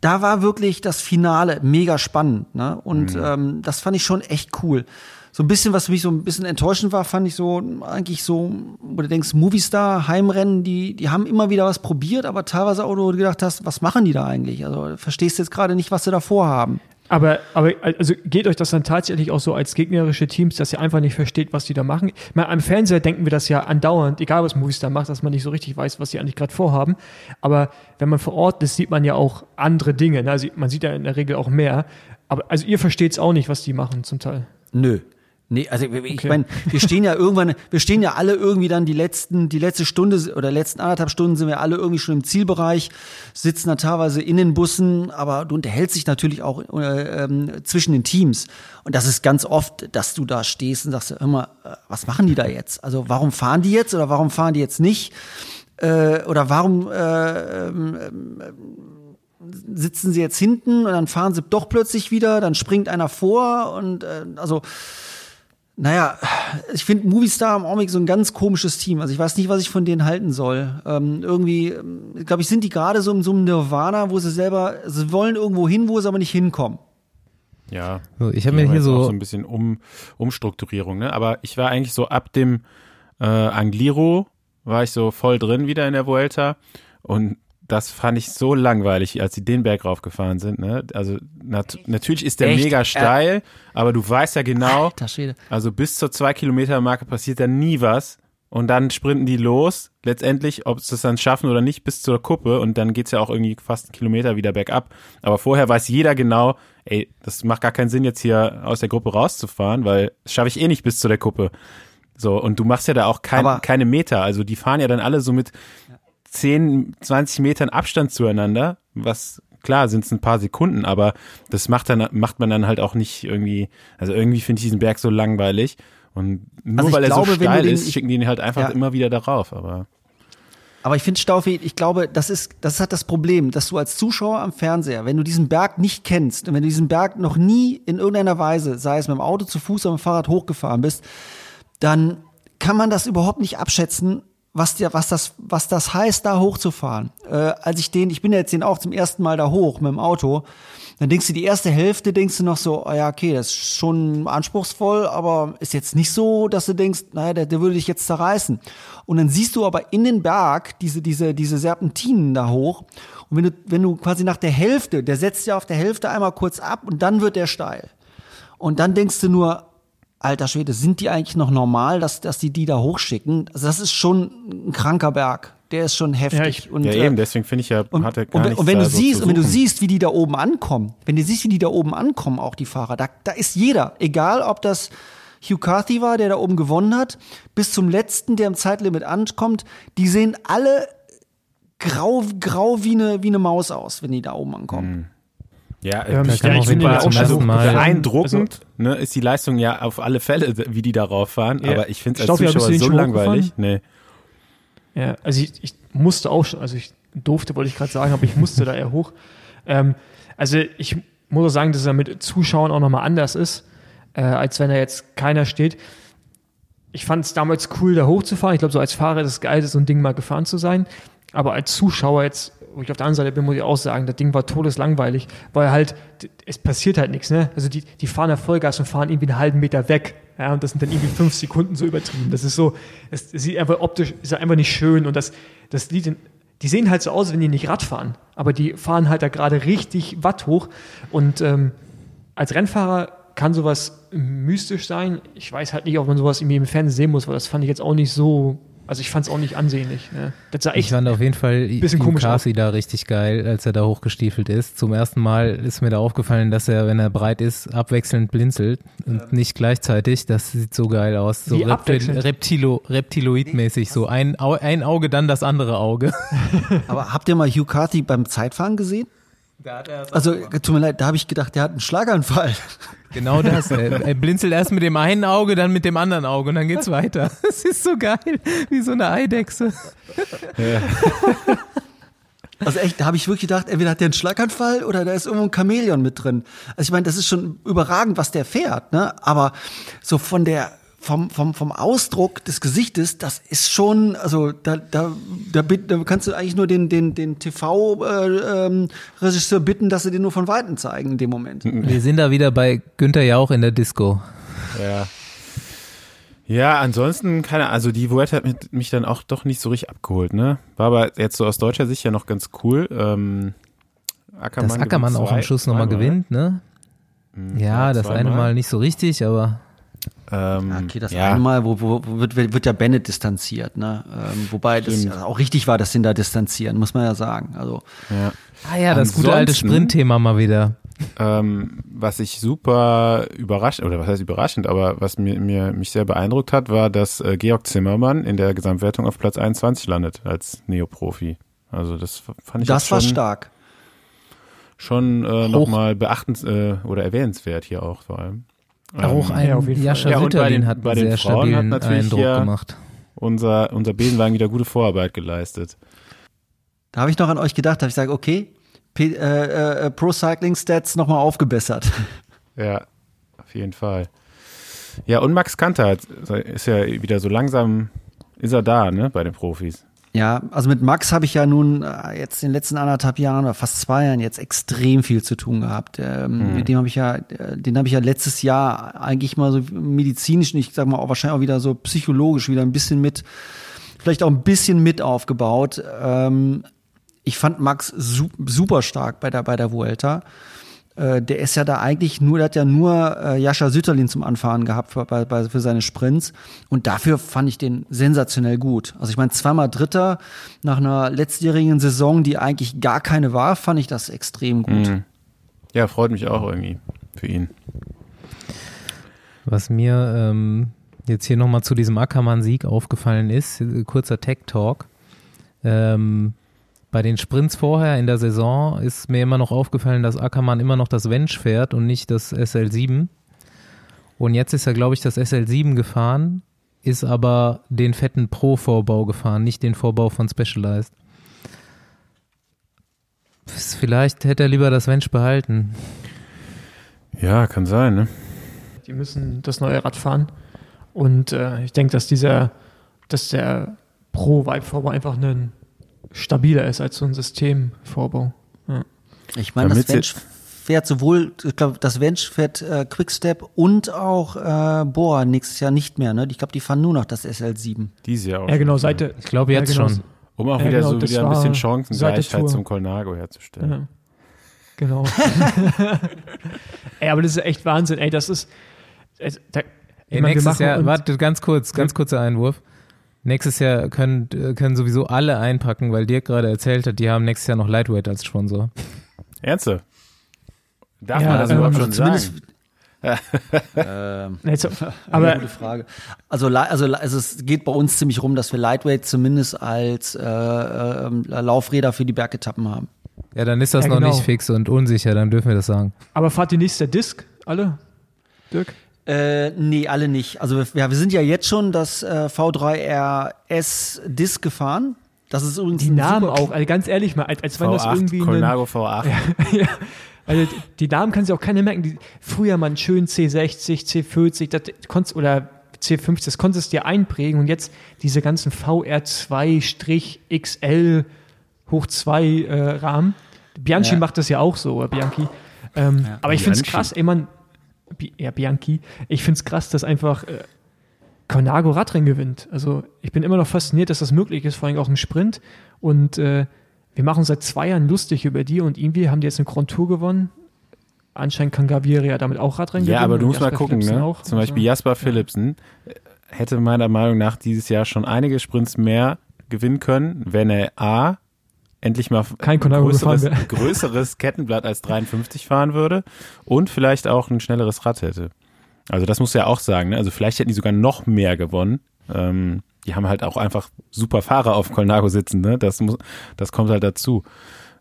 da war wirklich das Finale mega spannend. Ne? Und ähm, das fand ich schon echt cool. So ein bisschen, was mich so ein bisschen enttäuschend war, fand ich so eigentlich so, wo du denkst, Movistar, Heimrennen, die, die haben immer wieder was probiert, aber teilweise auch, wo du gedacht hast, was machen die da eigentlich? Also verstehst du jetzt gerade nicht, was sie da vorhaben. Aber, aber also geht euch das dann tatsächlich auch so als gegnerische Teams, dass ihr einfach nicht versteht, was die da machen? Ich meine, am Fernseher denken wir das ja andauernd, egal was Movies da macht, dass man nicht so richtig weiß, was sie eigentlich gerade vorhaben. Aber wenn man vor Ort ist, sieht man ja auch andere Dinge. Ne? Also man sieht ja in der Regel auch mehr. Aber also ihr versteht es auch nicht, was die machen zum Teil. Nö. Nee, also ich Okay. meine, wir stehen ja irgendwann, wir stehen ja alle irgendwie dann die letzten, die letzte Stunde oder letzten anderthalb Stunden sind wir alle irgendwie schon im Zielbereich, sitzen da teilweise in den Bussen, aber du unterhältst dich natürlich auch äh, ähm, zwischen den Teams. Und das ist ganz oft, dass du da stehst und sagst, hör mal, äh, was machen die da jetzt? Also warum fahren die jetzt oder warum fahren die jetzt nicht? Äh, oder warum äh, ähm, sitzen sie jetzt hinten und dann fahren sie doch plötzlich wieder, dann springt einer vor und äh, also naja, ich finde Movistar im Augenblick so ein ganz komisches Team. Also ich weiß nicht, was ich von denen halten soll. Ähm, irgendwie, ähm, glaube ich, sind die gerade so in so einem Nirvana, wo sie selber, sie wollen irgendwo hin, wo sie aber nicht hinkommen. Ja. So, ich habe mir hier so, so ein bisschen um, Umstrukturierung, ne? Aber ich war eigentlich so ab dem äh, Angliro war ich so voll drin wieder in der Vuelta und das fand ich so langweilig, als sie den Berg raufgefahren sind. Ne? Also nat natürlich ist der Echt? mega steil, aber du weißt ja genau, also bis zur zwei Kilometer Marke passiert da nie was. Und dann sprinten die los, letztendlich, ob sie es dann schaffen oder nicht, bis zur Kuppe. Und dann geht's ja auch irgendwie fast einen Kilometer wieder bergab. Aber vorher weiß jeder genau, ey, das macht gar keinen Sinn, jetzt hier aus der Gruppe rauszufahren, weil das schaffe ich eh nicht bis zu der Kuppe. So, und du machst ja da auch kein, keine Meter. Also die fahren ja dann alle so mit 10, 20 Metern Abstand zueinander, was klar sind es ein paar Sekunden, aber das macht dann macht man dann halt auch nicht irgendwie, also irgendwie finde ich diesen Berg so langweilig und nur Also weil er glaube, so wenn du steil den- ist, schicken die ihn halt einfach Ja. immer wieder darauf, aber Aber ich finde, Staufi, ich glaube, das ist, das hat das Problem, dass du als Zuschauer am Fernseher, wenn du diesen Berg nicht kennst und wenn du diesen Berg noch nie in irgendeiner Weise, sei es mit dem Auto zu Fuß oder mit dem Fahrrad hochgefahren bist, dann kann man das überhaupt nicht abschätzen, was dir, was das, was das heißt, da hochzufahren. Äh, als ich den, ich bin jetzt den auch zum ersten Mal da hoch mit dem Auto, dann denkst du, die erste Hälfte denkst du noch so, oh ja, okay, das ist schon anspruchsvoll, aber ist jetzt nicht so, dass du denkst, naja, der, der würde dich jetzt zerreißen. Und dann siehst du aber in den Berg diese, diese, diese Serpentinen da hoch. Und wenn du, wenn du quasi nach der Hälfte, der setzt ja auf der Hälfte einmal kurz ab und dann wird der steil. Und dann denkst du nur, alter Schwede, sind die eigentlich noch normal, dass, dass die die da hochschicken? Also das ist schon ein kranker Berg. Der ist schon heftig. Ja, ich- und, ja äh, eben, deswegen finde ich ja, und, hat er und, gar wenn- nichts und wenn du so siehst, und wenn du siehst, wie die da oben ankommen, wenn du siehst, wie die da oben ankommen, auch die Fahrer, da, da ist jeder, egal ob das Hugh Carthy war, der da oben gewonnen hat, bis zum letzten, der im Zeitlimit ankommt, die sehen alle grau, grau wie eine, wie eine Maus aus, wenn die da oben ankommen. Ja, Ähm, ich super, Fall zum also ersten Mal- beeindruckend ne, ist die Leistung ja auf alle Fälle, wie die darauf fahren, Ja. aber ich finde es als Zuschauer so schon langweilig. Nee. Ja, also ich, ich musste auch schon, also ich durfte, wollte ich gerade sagen, aber ich musste da eher hoch. Ähm, also ich muss auch sagen, dass er mit Zuschauern auch nochmal anders ist, äh, als wenn da jetzt keiner steht. Ich fand es damals cool, da hochzufahren. Ich glaube, so als Fahrer ist es geil, so ein Ding mal gefahren zu sein. Aber als Zuschauer jetzt, wo ich auf der anderen Seite bin, muss ich auch sagen, das Ding war todeslangweilig, weil halt, es passiert halt nichts, ne? Also die, die fahren ja Vollgas und fahren irgendwie einen halben Meter weg. Ja, und das sind dann irgendwie fünf Sekunden so übertrieben. Das ist so, es, es sieht einfach optisch, ist einfach nicht schön und das, das Lied, die sehen halt so aus, wenn die nicht Rad fahren. Aber die fahren halt da gerade richtig Watt hoch und ähm, als Rennfahrer kann sowas mystisch sein. Ich weiß halt nicht, ob man sowas irgendwie im Fernsehen sehen muss, weil das fand ich jetzt auch nicht so, also ich fand es auch nicht ansehnlich. Ne? Das sah ich echt, fand auf jeden Fall bisschen Carthy da richtig geil, als er da hochgestiefelt ist. Zum ersten Mal ist mir da aufgefallen, dass er, wenn er breit ist, abwechselnd blinzelt und nicht gleichzeitig. Das sieht so geil aus. So Reptil? Reptilo Reptiloid-mäßig. So ein, ein Auge, dann das andere Auge. Aber habt ihr mal Hugh Carthy beim Zeitfahren gesehen? Also, tut mir leid, da habe ich gedacht, der hat einen Schlaganfall. Genau das. Er, er blinzelt erst mit dem einen Auge, dann mit dem anderen Auge und dann geht's weiter. Das ist so geil, wie so eine Eidechse. Also echt, da habe ich wirklich gedacht, entweder hat der einen Schlaganfall oder da ist irgendwo ein Chamäleon mit drin. Also ich meine, das ist schon überragend, was der fährt, ne? Aber so von der vom, vom, vom Ausdruck des Gesichtes, das ist schon, also da, da, da, bitt- da kannst du eigentlich nur den, den, den TV-Regisseur bitten, dass sie den nur von Weitem zeigen in dem Moment. Wir sind da wieder bei Günther Jauch in der Disco. Ja. Ja, ansonsten, keine also die Vuelta hat mich dann auch doch nicht so richtig abgeholt, ne? War aber jetzt so aus deutscher Sicht ja noch ganz cool. Ähm, Ackermann Dass Ackermann auch am Schluss nochmal gewinnt, ne? Ja, das eine Mal nicht so richtig, aber Ähm, okay, das ja, eine Mal, wo, wo, wo wird, wird ja Bennett distanziert, ne? Ähm, wobei das Stimmt. ja auch richtig war, dass sie ihn da distanzieren, muss man ja sagen. Also ja. ah ja, das gute alte Sprintthema mal wieder. Ähm, was ich super überrascht, oder was heißt überraschend, aber was mir, mir mich sehr beeindruckt hat, war, dass äh, Georg Zimmermann in der Gesamtwertung auf Platz 21 landet als Neoprofi. Also das fand ich das war schon, stark. schon äh, nochmal beachtens äh, oder erwähnenswert hier auch vor allem. Auch Ähm, ein ja. Jascha Ja, und bei Ritterlin den- hat einen den sehr Frauen hat stabilen natürlich Eindruck hier- gemacht. unser, unser Besenwagen wieder gute Vorarbeit geleistet. Da habe ich noch an euch gedacht, da habe ich gesagt, okay, P äh, äh, Pro Cycling Stats nochmal aufgebessert. Ja, auf jeden Fall. Ja, und Max Kanter hat- ist ja wieder so langsam, ist er da, ne, bei den Profis. Ja, also mit Max habe ich ja nun äh, jetzt in den letzten anderthalb Jahren oder fast zwei Jahren jetzt extrem viel zu tun gehabt. Ähm, Mit dem habe ich ja, äh, den habe ich ja letztes Jahr eigentlich mal so medizinisch ich sag mal auch wahrscheinlich auch wieder so psychologisch wieder ein bisschen mit, vielleicht auch ein bisschen mit aufgebaut. Ähm, ich fand Max su super stark bei der, bei der Vuelta. Äh, der ist ja da eigentlich nur, der hat ja nur äh, Jascha Sütterlin zum Anfahren gehabt für, bei, bei, für seine Sprints. Und dafür fand ich den sensationell gut. Also ich meine, zweimal Dritter nach einer letztjährigen Saison, die eigentlich gar keine war, fand ich das extrem gut. Mhm. Ja, freut mich auch irgendwie für ihn. Was mir ähm, jetzt hier nochmal zu diesem Ackermann-Sieg aufgefallen ist, kurzer Tech-Talk. Ähm, bei den Sprints vorher in der Saison ist mir immer noch aufgefallen, dass Ackermann immer noch das Wench fährt und nicht das SL7. Und jetzt ist er, glaube ich, das SL7 gefahren, ist aber den fetten Pro-Vorbau gefahren, nicht den Vorbau von Specialized. Vielleicht hätte er lieber das Wench behalten. Ja, kann sein, ne? Die müssen das neue Rad fahren. Und äh, ich denke, dass dieser, dass der Pro-Vibe-Vorbau einfach ein stabiler ist als so ein Systemvorbau. Ja. Ich meine, das Damit Wench fährt sowohl, ich glaube, das Wench fährt äh, Quickstep und auch äh, Boa nächstes Jahr nicht mehr. Ne? Ich glaube, die fahren nur noch das SL7. Dieses Jahr auch. ja, genau, seit Ich glaube jetzt ja, genau, schon. Um auch Ja, wieder genau, so wieder ein bisschen Chancengleichheit zum Colnago herzustellen. Ja. Genau. ey, aber das ist echt Wahnsinn. Ey, das ist. äh, Da, Ey, nächstes Jahr, warte, ganz kurz, ganz kurzer Einwurf. Nächstes Jahr können, äh, können sowieso alle einpacken, weil Dirk gerade erzählt hat, die haben nächstes Jahr noch Lightweight als Sponsor. Ernste? Darf Ja, man das ähm, überhaupt also schon zumindest- sagen? Ähm, Nee, so, Aber gute Frage. Also, also, also es geht bei uns ziemlich rum, dass wir Lightweight zumindest als äh, äh, Laufräder für die Bergetappen haben. Ja, dann ist das Ja, noch genau. nicht fix und unsicher, dann dürfen wir das sagen. Aber fahrt ihr nächstes Jahr Disc? Alle? Dirk? Äh, nee, alle nicht. Also wir, ja, wir sind ja jetzt schon das äh, V3RS Disc gefahren. Das ist übrigens Die Namen auch, also ganz ehrlich mal, als, als wenn das V8, irgendwie Colnago V8. ja, also die Namen kann sich auch keiner merken. Die, früher mal ein schön C60, C40, das konntest, oder C50, das konntest du dir einprägen und jetzt diese ganzen VR2-XL hoch 2 äh, Rahmen. Bianchi Ja. macht das ja auch so, Bianchi. Ähm, aber ich finde es krass, ey, man, ja, Bianchi, ich finde es krass, dass einfach äh, Colnago Radrennen gewinnt. Also ich bin immer noch fasziniert, dass das möglich ist, vor allem auch im Sprint. Und äh, wir machen uns seit zwei Jahren lustig über die und irgendwie haben die jetzt eine Grand Tour gewonnen. Anscheinend kann Gaviria damit auch Radrennen Ja, gewinnen. aber du musst mal gucken, Philipsen ne? Auch. Zum Beispiel Also, Jasper Philipsen äh, hätte meiner Meinung nach dieses Jahr schon einige Sprints mehr gewinnen können, wenn er A endlich mal Kein Colnago größeres, größeres Kettenblatt als 53 fahren würde und vielleicht auch ein schnelleres Rad hätte. Also das musst du ja auch sagen, ne? Also vielleicht hätten die sogar noch mehr gewonnen. Ähm, die haben halt auch einfach super Fahrer auf Colnago sitzen, ne? Das muss, das kommt halt dazu.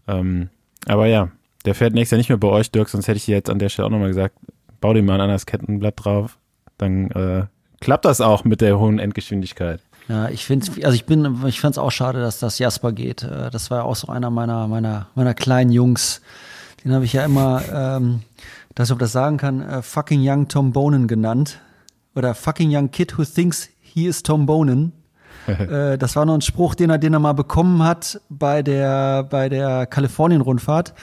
Ähm, aber ja, der fährt nächstes Jahr nicht mehr bei euch, Dirk, sonst hätte ich dir jetzt an der Stelle auch nochmal gesagt, bau dir mal ein anderes Kettenblatt drauf. Dann äh, klappt das auch mit der hohen Endgeschwindigkeit. Ja, ich finde, also ich bin, ich fand's auch schade, dass das Jasper geht. Äh, Das war ja auch so einer meiner, meiner, meiner kleinen Jungs. Den habe ich ja immer, ähm, dass ich ob das sagen kann, äh, fucking young Tom Bonen genannt. Oder fucking young kid who thinks he is Tom Bonen. äh, das war noch ein Spruch, den er, den er mal bekommen hat bei der, bei der Kalifornien-Rundfahrt.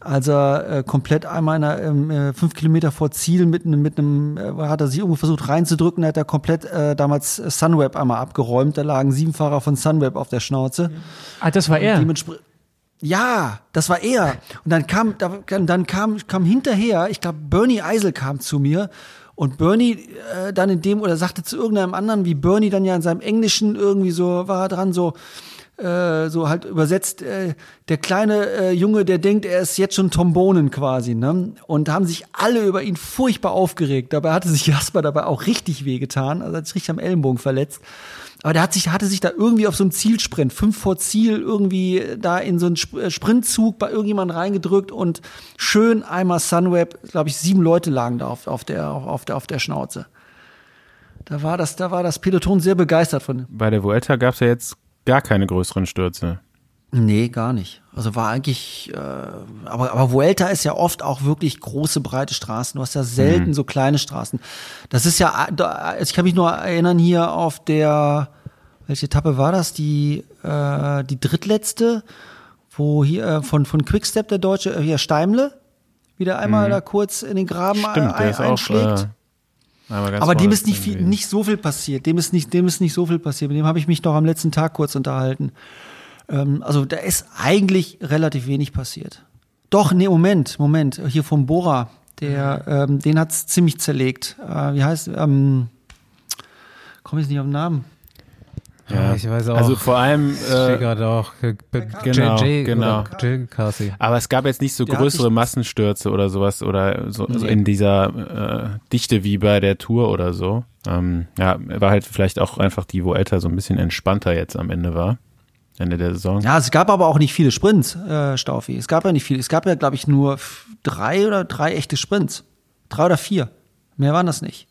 Als er äh, komplett einmal in einer, äh, fünf Kilometer vor Ziel mit einem, mit einem, äh, hat er sich irgendwo versucht reinzudrücken, hat er komplett äh, damals Sunweb einmal abgeräumt. Da lagen sieben Fahrer von Sunweb auf der Schnauze. Ah, das war er. Ja, das war er. Und dann kam, dann kam, kam hinterher, ich glaube, Bernie Eisel kam zu mir und Bernie äh, dann in dem oder sagte zu irgendeinem anderen, wie Bernie dann ja in seinem Englischen irgendwie so war dran so, äh, so halt übersetzt, äh, der kleine äh, Junge, der denkt, er ist jetzt schon Tombonen quasi, ne? Und haben sich alle über ihn furchtbar aufgeregt. Dabei hatte sich Jasper dabei auch richtig wehgetan, also hat sich richtig am Ellenbogen verletzt. Aber der hat sich, hatte sich da irgendwie auf so einen Zielsprint, fünf vor Ziel, irgendwie da in so einen äh, Sprintzug bei irgendjemandem reingedrückt und schön einmal Sunweb, glaube ich, sieben Leute lagen da auf, auf, der, auf, der, auf der Schnauze. Da war das, da war das Peloton sehr begeistert von. Bei der Vuelta gab es ja jetzt gar keine größeren Stürze. Nee, gar nicht. Also war eigentlich, äh, aber, aber Vuelta ist ja oft auch wirklich große, breite Straßen. Du hast ja selten mhm. so kleine Straßen. Das ist ja, ich kann mich nur erinnern hier auf der, welche Etappe war das? Die, äh, die drittletzte, wo hier äh, von, von Quickstep der Deutsche, äh, hier Steimle, wieder einmal mhm. da kurz in den Graben Stimmt, ein, einschlägt. Auch, äh, aber dem ist nicht, viel, nicht so viel passiert. Dem ist nicht, dem ist nicht so viel passiert. Mit dem habe ich mich doch am letzten Tag kurz unterhalten. Ähm, also da ist eigentlich relativ wenig passiert. Doch, nee, Moment, Moment. Hier vom Bora, der, ähm, den hat's ziemlich zerlegt. Äh, wie heißt, ähm, komme ich nicht auf den Namen. Ja, ich weiß auch. Also vor allem äh, gerade auch genau, JJ genau. Aber es gab jetzt nicht so größere Massenstürze oder sowas oder so, nee. so in dieser äh, Dichte wie bei der Tour oder so. Ähm, ja, war halt vielleicht auch einfach die, wo älter so ein bisschen entspannter jetzt am Ende war. Ende der Saison. Ja, es gab aber auch nicht viele Sprints, äh, Staufi. Es gab ja nicht viele. Es gab ja, glaube ich, nur drei oder drei echte Sprints. Drei oder vier. Mehr waren das nicht.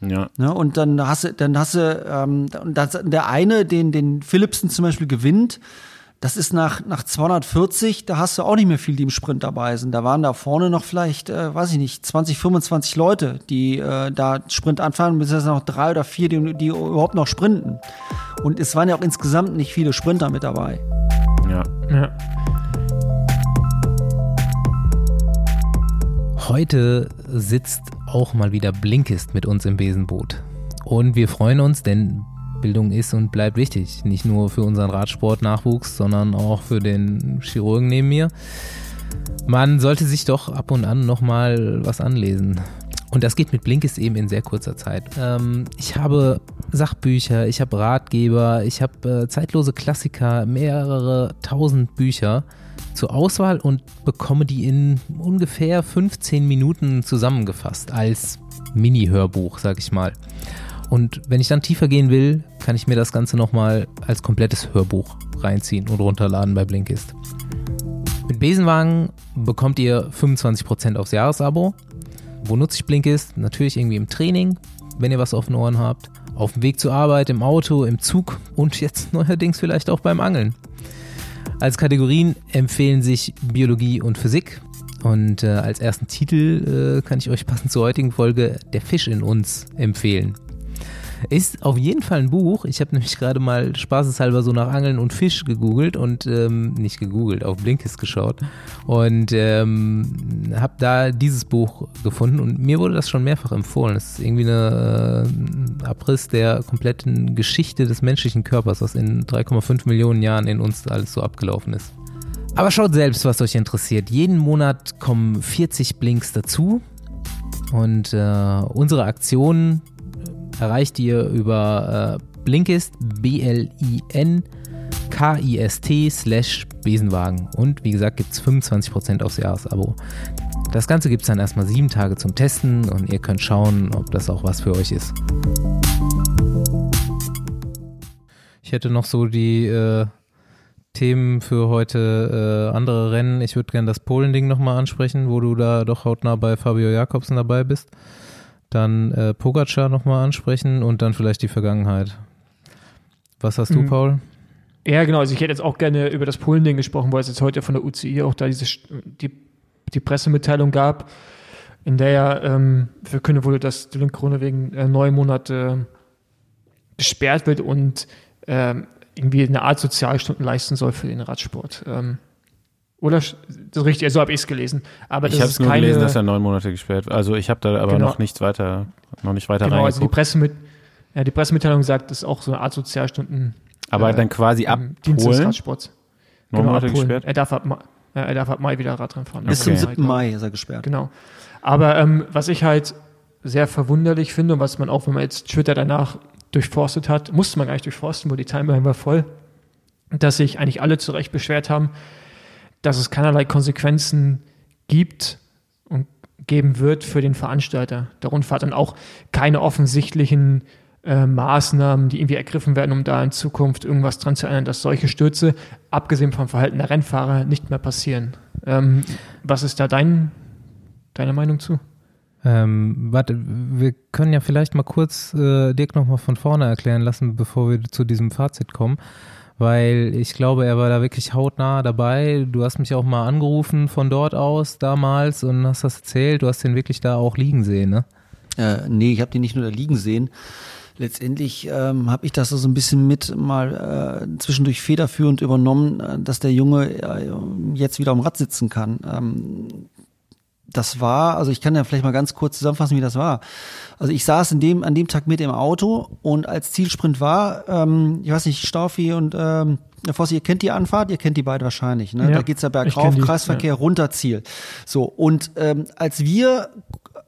Ja. ne, und dann hast du, dann hast du, ähm, das, der eine, den, den Philipsen zum Beispiel gewinnt, das ist nach, nach 240, da hast du auch nicht mehr viel, die im Sprint dabei sind. Da waren da vorne noch vielleicht, äh, weiß ich nicht, 20, 25 Leute, die äh, da Sprint anfangen, bis jetzt noch drei oder vier, die, die überhaupt noch sprinten. Und es waren ja auch insgesamt nicht viele Sprinter mit dabei. Ja. ja. Heute sitzt auch mal wieder Blinkist mit uns im Besenboot. Und wir freuen uns, denn Bildung ist und bleibt wichtig. Nicht nur für unseren Radsportnachwuchs, sondern auch für den Chirurgen neben mir. Man sollte sich doch ab und an nochmal was anlesen. Und das geht mit Blinkist eben in sehr kurzer Zeit. Ähm, ich habe Sachbücher, ich habe Ratgeber, ich habe äh, zeitlose Klassiker, mehrere tausend Bücher zur Auswahl und bekomme die in ungefähr 15 Minuten zusammengefasst als Mini-Hörbuch, sag ich mal. Und wenn ich dann tiefer gehen will, kann ich mir das Ganze nochmal als komplettes Hörbuch reinziehen und runterladen bei Blinkist. Mit Besenwagen bekommt ihr 25% aufs Jahresabo. Wo nutze ich Blinkist? Natürlich irgendwie im Training, wenn ihr was auf den Ohren habt. Auf dem Weg zur Arbeit, im Auto, im Zug und jetzt neuerdings vielleicht auch beim Angeln. Als Kategorien empfehlen sich Biologie und Physik. Und äh, als ersten Titel äh, kann ich euch passend zur heutigen Folge Der Fisch in uns empfehlen. Ist auf jeden Fall ein Buch. Ich habe nämlich gerade mal spaßeshalber so nach Angeln und Fisch gegoogelt und ähm, nicht gegoogelt, auf Blinkist geschaut und ähm, habe da dieses Buch gefunden und mir wurde das schon mehrfach empfohlen. Es ist irgendwie eine, äh, Abriss der kompletten Geschichte des menschlichen Körpers, was in 3,5 Millionen Jahren in uns alles so abgelaufen ist. Aber schaut selbst, was euch interessiert. Jeden Monat kommen 40 Blinks dazu. Und äh, unsere Aktion erreicht ihr über äh, Blinkist, B-L-I-N-K-I-S-T slash Besenwagen. Und wie gesagt, gibt es 25% aufs Jahresabo. Das Ganze gibt es dann erstmal sieben Tage zum Testen und ihr könnt schauen, ob das auch was für euch ist. Ich hätte noch so die äh, Themen für heute äh, andere Rennen. Ich würde gerne das Polen-Ding nochmal ansprechen, wo du da doch hautnah bei Fabio Jakobsen dabei bist dann äh, Pogacar nochmal ansprechen und dann vielleicht die Vergangenheit. Was hast du, mhm. Paul? Ja, genau. Also ich hätte jetzt auch gerne über das Polen-Ding gesprochen, weil es jetzt heute von der UCI auch da diese die, die Pressemitteilung gab, in der ja ähm, verkündet wurde, dass Dylan Krone wegen äh, neun Monate gesperrt wird und ähm, irgendwie eine Art Sozialstunden leisten soll für den Radsport. Ähm, oder das ist richtig, so habe ich es gelesen. Aber ich habe es nur keine, gelesen, dass er neun Monate gesperrt wird. Also ich habe da aber genau. noch nichts weiter, noch nicht weiter genau, also die, Pressemit ja, die Pressemitteilung sagt, das ist auch so eine Art Sozialstunden. Aber äh, dann quasi abholen. Neun genau, Monate abholen. gesperrt? Er darf ab, Ma- ja, er darf ab Mai wieder Radrennen fahren. Bis zum 7. Mai ist er gesperrt. Genau. Aber ähm, was ich halt sehr verwunderlich finde und was man auch, wenn man jetzt Twitter danach durchforstet hat, musste man gar nicht durchforsten, wo die Timeline war voll, dass sich eigentlich alle zu Recht beschwert haben, dass es keinerlei Konsequenzen gibt und geben wird für den Veranstalter der Rundfahrt und auch keine offensichtlichen äh, Maßnahmen, die irgendwie ergriffen werden, um da in Zukunft irgendwas dran zu ändern, dass solche Stürze, abgesehen vom Verhalten der Rennfahrer, nicht mehr passieren. Ähm, was ist da dein, deine Meinung zu? Ähm, warte, wir können ja vielleicht mal kurz äh, Dirk nochmal von vorne erklären lassen, bevor wir zu diesem Fazit kommen, weil ich glaube, er war da wirklich hautnah dabei. Du hast mich auch mal angerufen von dort aus damals und hast das erzählt. Du hast den wirklich da auch liegen sehen, ne? Äh, nee, ich habe die nicht nur da liegen sehen. Letztendlich ähm, habe ich das so ein bisschen mit mal äh, zwischendurch federführend übernommen, äh, dass der Junge äh, jetzt wieder am Rad sitzen kann. Ähm, das war, also ich kann ja vielleicht mal ganz kurz zusammenfassen, wie das war. Also ich saß in dem, an dem Tag mit im Auto und als Zielsprint war, ähm, ich weiß nicht, Staufi und ähm, Herr Fossi, ihr kennt die Anfahrt, ihr kennt die beide wahrscheinlich. Ne? Ja, da geht's ja bergauf, Kreisverkehr, runter, Ziel. So, und ähm, als wir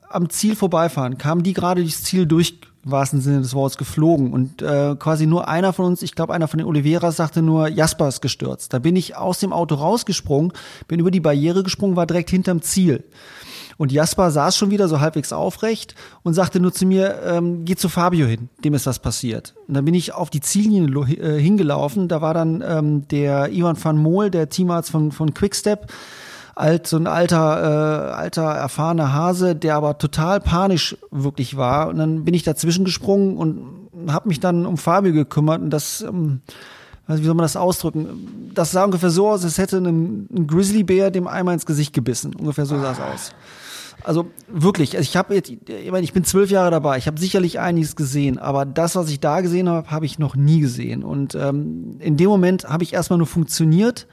am Ziel vorbeifahren, kamen die gerade durchs Ziel durch, im wahrsten Sinne des Wortes, geflogen. Und äh, quasi nur einer von uns, ich glaube einer von den Oliveras, sagte nur, Jasper ist gestürzt. Da bin ich aus dem Auto rausgesprungen, bin über die Barriere gesprungen, war direkt hinterm Ziel. Und Jasper saß schon wieder so halbwegs aufrecht und sagte nur zu mir, ähm, geh zu Fabio hin, dem ist was passiert. Und dann bin ich auf die Ziellinie äh, hingelaufen. Da war dann ähm, der Ivan van Mool, der Teamarzt von, von Quickstep, alt, so ein alter, äh, alter, erfahrener Hase, der aber total panisch wirklich war. Und dann bin ich dazwischen gesprungen und habe mich dann um Fabio gekümmert. Und das, ähm, wie soll man das ausdrücken? Das sah ungefähr so aus, als hätte ein, ein Grizzlybär dem einmal ins Gesicht gebissen. Ungefähr so sah es aus. Also wirklich, also ich habe jetzt, ich meine, ich bin zwölf Jahre dabei, ich habe sicherlich einiges gesehen, aber das, was ich da gesehen habe, habe ich noch nie gesehen. Und ähm, in dem Moment habe ich erstmal nur funktioniert.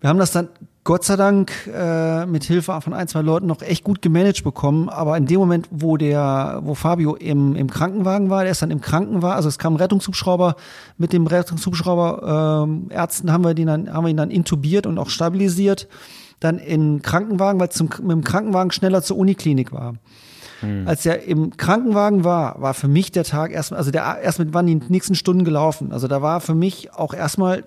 Wir haben das dann Gott sei Dank äh, mit Hilfe von ein, zwei Leuten noch echt gut gemanagt bekommen. Aber in dem Moment, wo der, wo Fabio im, im Krankenwagen war, der ist dann im Krankenwagen, also es kam ein Rettungshubschrauber, mit dem Rettungshubschrauber ähm, Ärzten haben wir den dann, haben wir ihn dann intubiert und auch stabilisiert. Dann in Krankenwagen, weil zum, mit dem Krankenwagen schneller zur Uniklinik war. Als er im Krankenwagen war, war für mich der Tag erstmal, also der erst mit waren die nächsten Stunden gelaufen. Also da war für mich auch erstmal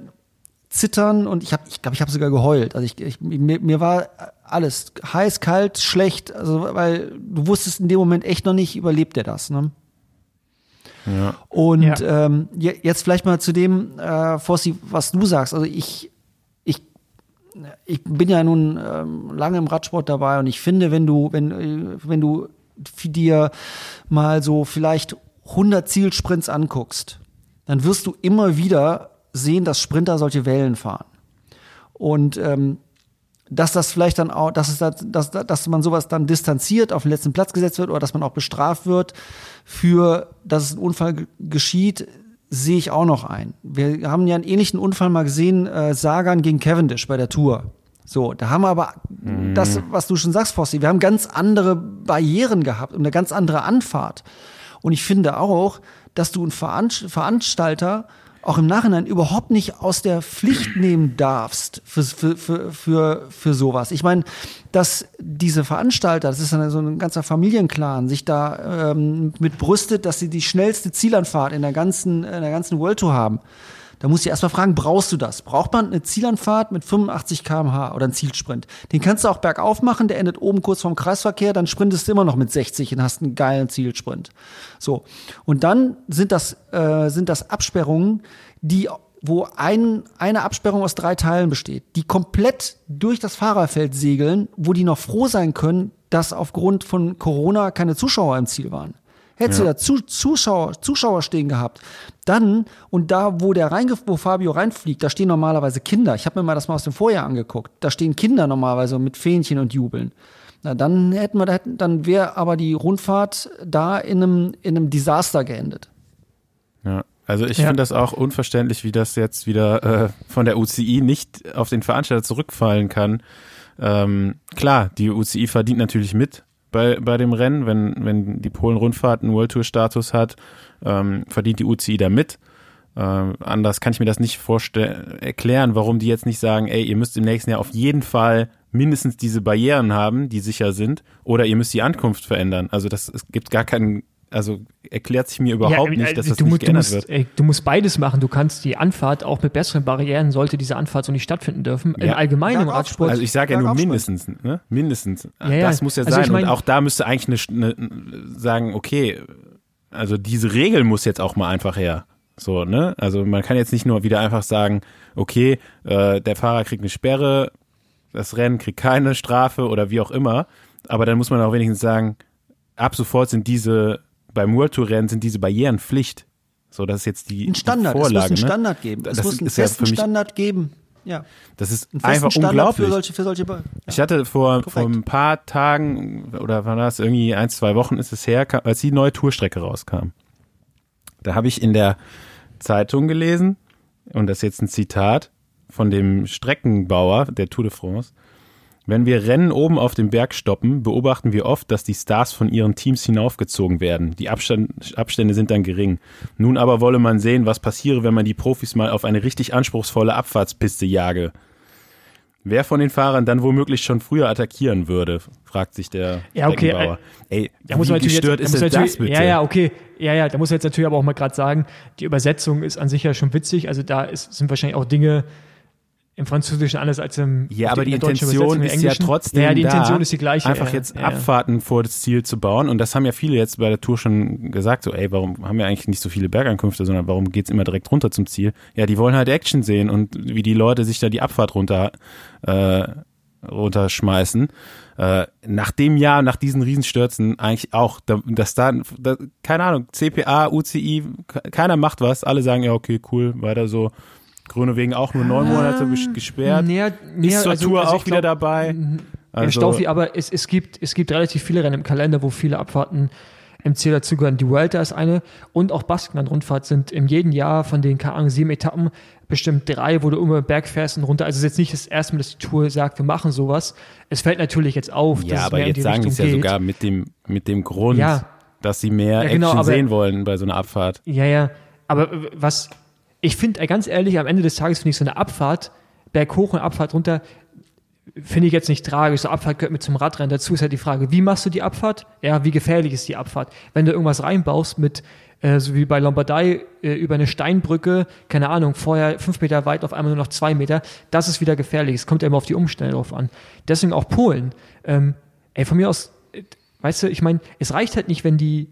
Zittern und ich habe, ich glaube, ich habe sogar geheult. Also ich, ich mir, mir war alles heiß, kalt, schlecht. Also weil du wusstest in dem Moment echt noch nicht, überlebt er das. Ne? Ja. Und Ja. ähm, je- jetzt vielleicht mal zu dem, äh, Fossi, was du sagst. Also ich, ich, ich bin ja nun ähm, lange im Radsport dabei und ich finde, wenn du, wenn, äh, wenn du dir mal so vielleicht 100 Zielsprints anguckst, dann wirst du immer wieder sehen, dass Sprinter solche Wellen fahren. Und ähm, dass das vielleicht dann auch, dass es da, dass, dass man sowas dann distanziert auf den letzten Platz gesetzt wird oder dass man auch bestraft wird für, dass es ein Unfall geschieht, sehe ich auch noch ein. Wir haben ja einen ähnlichen Unfall mal gesehen, äh, Sagan gegen Cavendish bei der Tour. So, da haben wir aber das, was du schon sagst, Fossi, wir haben ganz andere Barrieren gehabt und eine ganz andere Anfahrt. Und ich finde auch, dass du Veranst Veranstalter auch im Nachhinein überhaupt nicht aus der Pflicht nehmen darfst für, für, für, für, für sowas. Ich meine, dass diese Veranstalter, das ist dann so ein ganzer Familienclan, sich da ähm, mit brüstet, dass sie die schnellste Zielanfahrt in der ganzen, in der ganzen World Tour haben. Da muss ich erstmal fragen, brauchst du das? Braucht man eine Zielanfahrt mit 85 km/h oder einen Zielsprint? Den kannst du auch bergauf machen, der endet oben kurz vorm Kreisverkehr, dann sprintest du immer noch mit 60 und hast einen geilen Zielsprint. So. Und dann sind das, äh, sind das Absperrungen, die wo ein, eine Absperrung aus drei Teilen besteht, die komplett durch das Fahrerfeld segeln, wo die noch froh sein können, dass aufgrund von Corona keine Zuschauer im Ziel waren. Hättest Ja. du da zu, Zuschauer, Zuschauer stehen gehabt, dann und da, wo der reinge wo Fabio reinfliegt, da stehen normalerweise Kinder. Ich habe mir mal das mal aus dem Vorjahr angeguckt. Da stehen Kinder normalerweise mit Fähnchen und jubeln. Na, dann hätten wir, dann wäre aber die Rundfahrt da in einem, in einem Desaster geendet. Ja, also ich Ja. finde das auch unverständlich, wie das jetzt wieder äh, von der UCI nicht auf den Veranstalter zurückfallen kann. Ähm, klar, die UCI verdient natürlich mit bei, bei dem Rennen, wenn, wenn die Polen-Rundfahrt einen World Tour-Status hat, ähm, verdient die UCI da mit. Äh, anders kann ich mir das nicht vorstellen, erklären, warum die jetzt nicht sagen, ey, ihr müsst im nächsten Jahr auf jeden Fall mindestens diese Barrieren haben, die sicher sind, oder ihr müsst die Ankunft verändern. Also das es gibt gar keinen, also erklärt sich mir überhaupt Ja, nicht, äh, dass das du, nicht du, geändert musst, wird. ey, du musst beides machen. Du kannst die Anfahrt auch mit besseren Barrieren, sollte diese Anfahrt so nicht stattfinden dürfen. Im Ja. Allgemeinen im Radsport. Also ich sage ja nur mindestens, ne? Mindestens. Ja, ja. Das muss ja Also sein. ich mein- und auch da müsste eigentlich eine, eine sagen, okay, also diese Regel muss jetzt auch mal einfach her. So, ne? Also man kann jetzt nicht nur wieder einfach sagen, okay, äh, der Fahrer kriegt eine Sperre, das Rennen kriegt keine Strafe oder wie auch immer. Aber dann muss man auch wenigstens sagen, ab sofort sind diese, beim World Tour Rennen sind diese Barrieren Pflicht. So, das ist jetzt die, Ein Standard, die es muss Vorlage. einen ne? Standard geben. Es Das muss einen ja festen für mich- Standard geben. Ja, Das ist einfach Standard unglaublich. für solche, für solche Ba- Ich hatte vor, vor ein paar Tagen oder war das irgendwie ein, zwei Wochen ist es her, als die neue Tourstrecke rauskam. Da habe ich in der Zeitung gelesen, und das ist jetzt ein Zitat von dem Streckenbauer der Tour de France. Wenn wir Rennen oben auf dem Berg stoppen, beobachten wir oft, dass die Stars von ihren Teams hinaufgezogen werden. Die Abstand, Abstände sind dann gering. Nun aber wolle man sehen, was passiere, wenn man die Profis mal auf eine richtig anspruchsvolle Abfahrtspiste jage. Wer von den Fahrern dann womöglich schon früher attackieren würde, fragt sich der Ja, okay, Streckenbauer. Ey, Da muss wie man natürlich gestört jetzt, da ist muss das bitte? Ja, ja, okay. Ja, ja, da muss man jetzt natürlich aber auch mal gerade sagen, die Übersetzung ist an sich ja schon witzig. Also da ist, sind wahrscheinlich auch Dinge im Französischen anders als im Ja, aber in die deutschen Intention ist ja trotzdem Ja, die da, Intention ist die gleiche. einfach jetzt ja, ja. Abfahrten vor das Ziel zu bauen. Und das haben ja viele jetzt bei der Tour schon gesagt, so, ey, warum haben wir eigentlich nicht so viele Bergankünfte, sondern warum geht's immer direkt runter zum Ziel? Ja, die wollen halt Action sehen und wie die Leute sich da die Abfahrt runter, äh, runterschmeißen. Äh, nach dem Jahr, nach diesen Riesenstürzen eigentlich auch, da- dass da, da, keine Ahnung, CPA, UCI, ke- keiner macht was, alle sagen, ja, okay, cool, weiter so. Grüne wegen auch nur neun Monate ges- gesperrt. Näher, Ist näher, zur also- Tour also auch wieder glaub, dabei. Ja, Also, Staufi, aber es, es, gibt, es gibt relativ viele Rennen im Kalender, wo viele Abfahrten im Ziel dazugehören. Die Vuelta ist eine und auch Baskenland-Rundfahrt sind in jedem Jahr von den, Ahnung, sieben Etappen bestimmt drei, wo du immer Berg fährst und runter. Also es ist jetzt nicht das erste Mal, dass die Tour sagt, wir machen sowas. Es fällt natürlich jetzt auf, dass Ja, es aber mehr in jetzt die sagen Richtung es ja geht. sogar mit dem, mit dem Grund, Ja. dass sie mehr Ja, genau, Action aber- sehen wollen bei so einer Abfahrt. Ja, ja. Aber was, ich finde, äh, ganz ehrlich, am Ende des Tages finde ich so eine Abfahrt, Berg hoch und Abfahrt runter, finde ich jetzt nicht tragisch. So Abfahrt gehört mit zum Radrennen dazu. Ist halt die Frage, wie machst du die Abfahrt? Ja, wie gefährlich ist die Abfahrt? Wenn du irgendwas reinbaust mit, äh, so wie bei Lombardei, äh, über eine Steinbrücke, keine Ahnung, vorher fünf Meter weit, auf einmal nur noch zwei Meter, das ist wieder gefährlich. Es kommt ja immer auf die Umstände drauf an. Deswegen auch Polen. Ähm, ey, von mir aus, äh, weißt du, ich meine, es reicht halt nicht, wenn die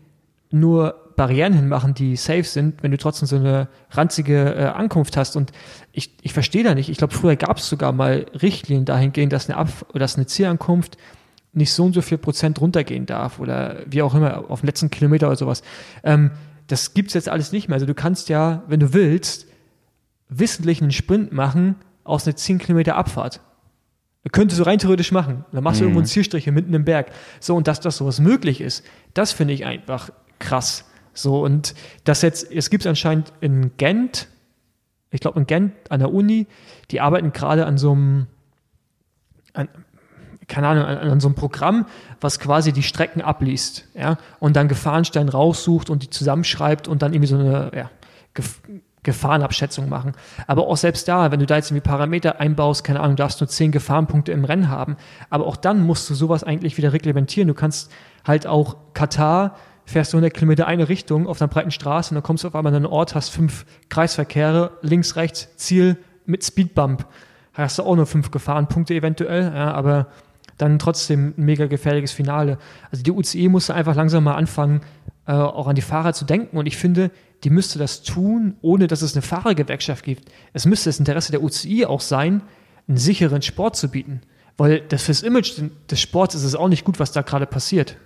nur Barrieren hinmachen, die safe sind, wenn du trotzdem so eine ranzige äh, Ankunft hast. Und ich, ich verstehe da nicht. Ich glaube, früher gab es sogar mal Richtlinien dahingehend, dass eine, Ab oder dass eine Zielankunft nicht so und so viel Prozent runtergehen darf oder wie auch immer, auf den letzten Kilometer oder sowas. Ähm, das gibt's jetzt alles nicht mehr. Also du kannst ja, wenn du willst, wissentlich einen Sprint machen aus einer 10 Kilometer Abfahrt. Könnte so rein theoretisch machen. Dann machst du irgendwo einen Zielstrich hier mitten im Berg. So, und dass das sowas möglich ist, das finde ich einfach krass. So, und das jetzt, es gibt anscheinend in Gent, ich glaube in Gent an der Uni, die arbeiten gerade an so einem, an, keine Ahnung, an, an so einem Programm, was quasi die Strecken abliest, ja, und dann Gefahrenstein raussucht und die zusammenschreibt und dann irgendwie so eine, ja, Gef Gefahrenabschätzung machen. Aber auch selbst da, wenn du da jetzt irgendwie Parameter einbaust, keine Ahnung, darfst nur zehn Gefahrenpunkte im Rennen haben. Aber auch dann musst du sowas eigentlich wieder reglementieren. Du kannst halt auch Katar, fährst du 100 Kilometer eine Richtung auf einer breiten Straße und dann kommst du auf einmal an einen Ort, hast fünf Kreisverkehre, links, rechts, Ziel mit Speedbump. Hast du auch nur fünf Gefahrenpunkte eventuell, ja, aber dann trotzdem ein mega gefährliches Finale. Also die UCI musste einfach langsam mal anfangen, äh, auch an die Fahrer zu denken und ich finde, die müsste das tun, ohne dass es eine Fahrergewerkschaft gibt. Es müsste das Interesse der UCI auch sein, einen sicheren Sport zu bieten. Weil das fürs Image des Sports ist es auch nicht gut, was da gerade passiert.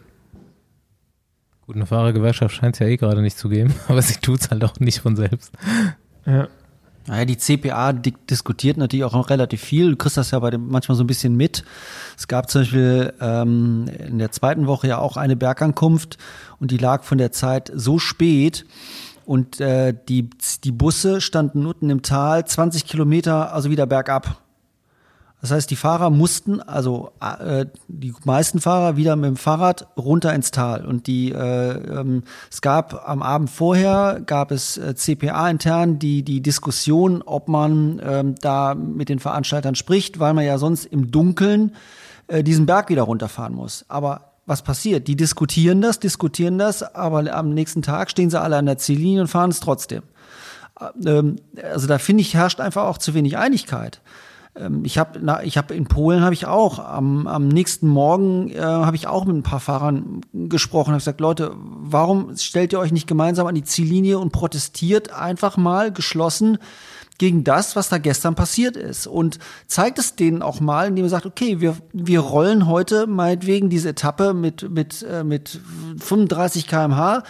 Gut, eine Fahrergewerkschaft scheint es ja eh gerade nicht zu geben, aber sie tut es halt auch nicht von selbst. Ja. Naja, die CPA di diskutiert natürlich auch relativ viel. Du kriegst das ja bei dem manchmal so ein bisschen mit. Es gab zum Beispiel ähm, in der zweiten Woche ja auch eine Bergankunft und die lag von der Zeit so spät und äh, die, die Busse standen unten im Tal 20 Kilometer, also wieder bergab. Das heißt, die Fahrer mussten, also äh, die meisten Fahrer wieder mit dem Fahrrad runter ins Tal. Und die, äh, ähm, es gab am Abend vorher, gab es äh, CPA intern die, die Diskussion, ob man ähm, da mit den Veranstaltern spricht, weil man ja sonst im Dunkeln äh, diesen Berg wieder runterfahren muss. Aber was passiert? Die diskutieren das, diskutieren das, aber am nächsten Tag stehen sie alle an der Ziellinie und fahren es trotzdem. Äh, ähm, also da finde ich, herrscht einfach auch zu wenig Einigkeit. Ähm, ich habe ich hab in Polen habe ich auch. Am, am nächsten Morgen äh, habe ich auch mit ein paar Fahrern gesprochen, habe gesagt, Leute, warum stellt ihr euch nicht gemeinsam an die Ziellinie und protestiert einfach mal geschlossen gegen das, was da gestern passiert ist? Und zeigt es denen auch mal, indem ihr sagt, okay, wir wir rollen heute meinetwegen diese Etappe mit mit äh, mit 35 km/h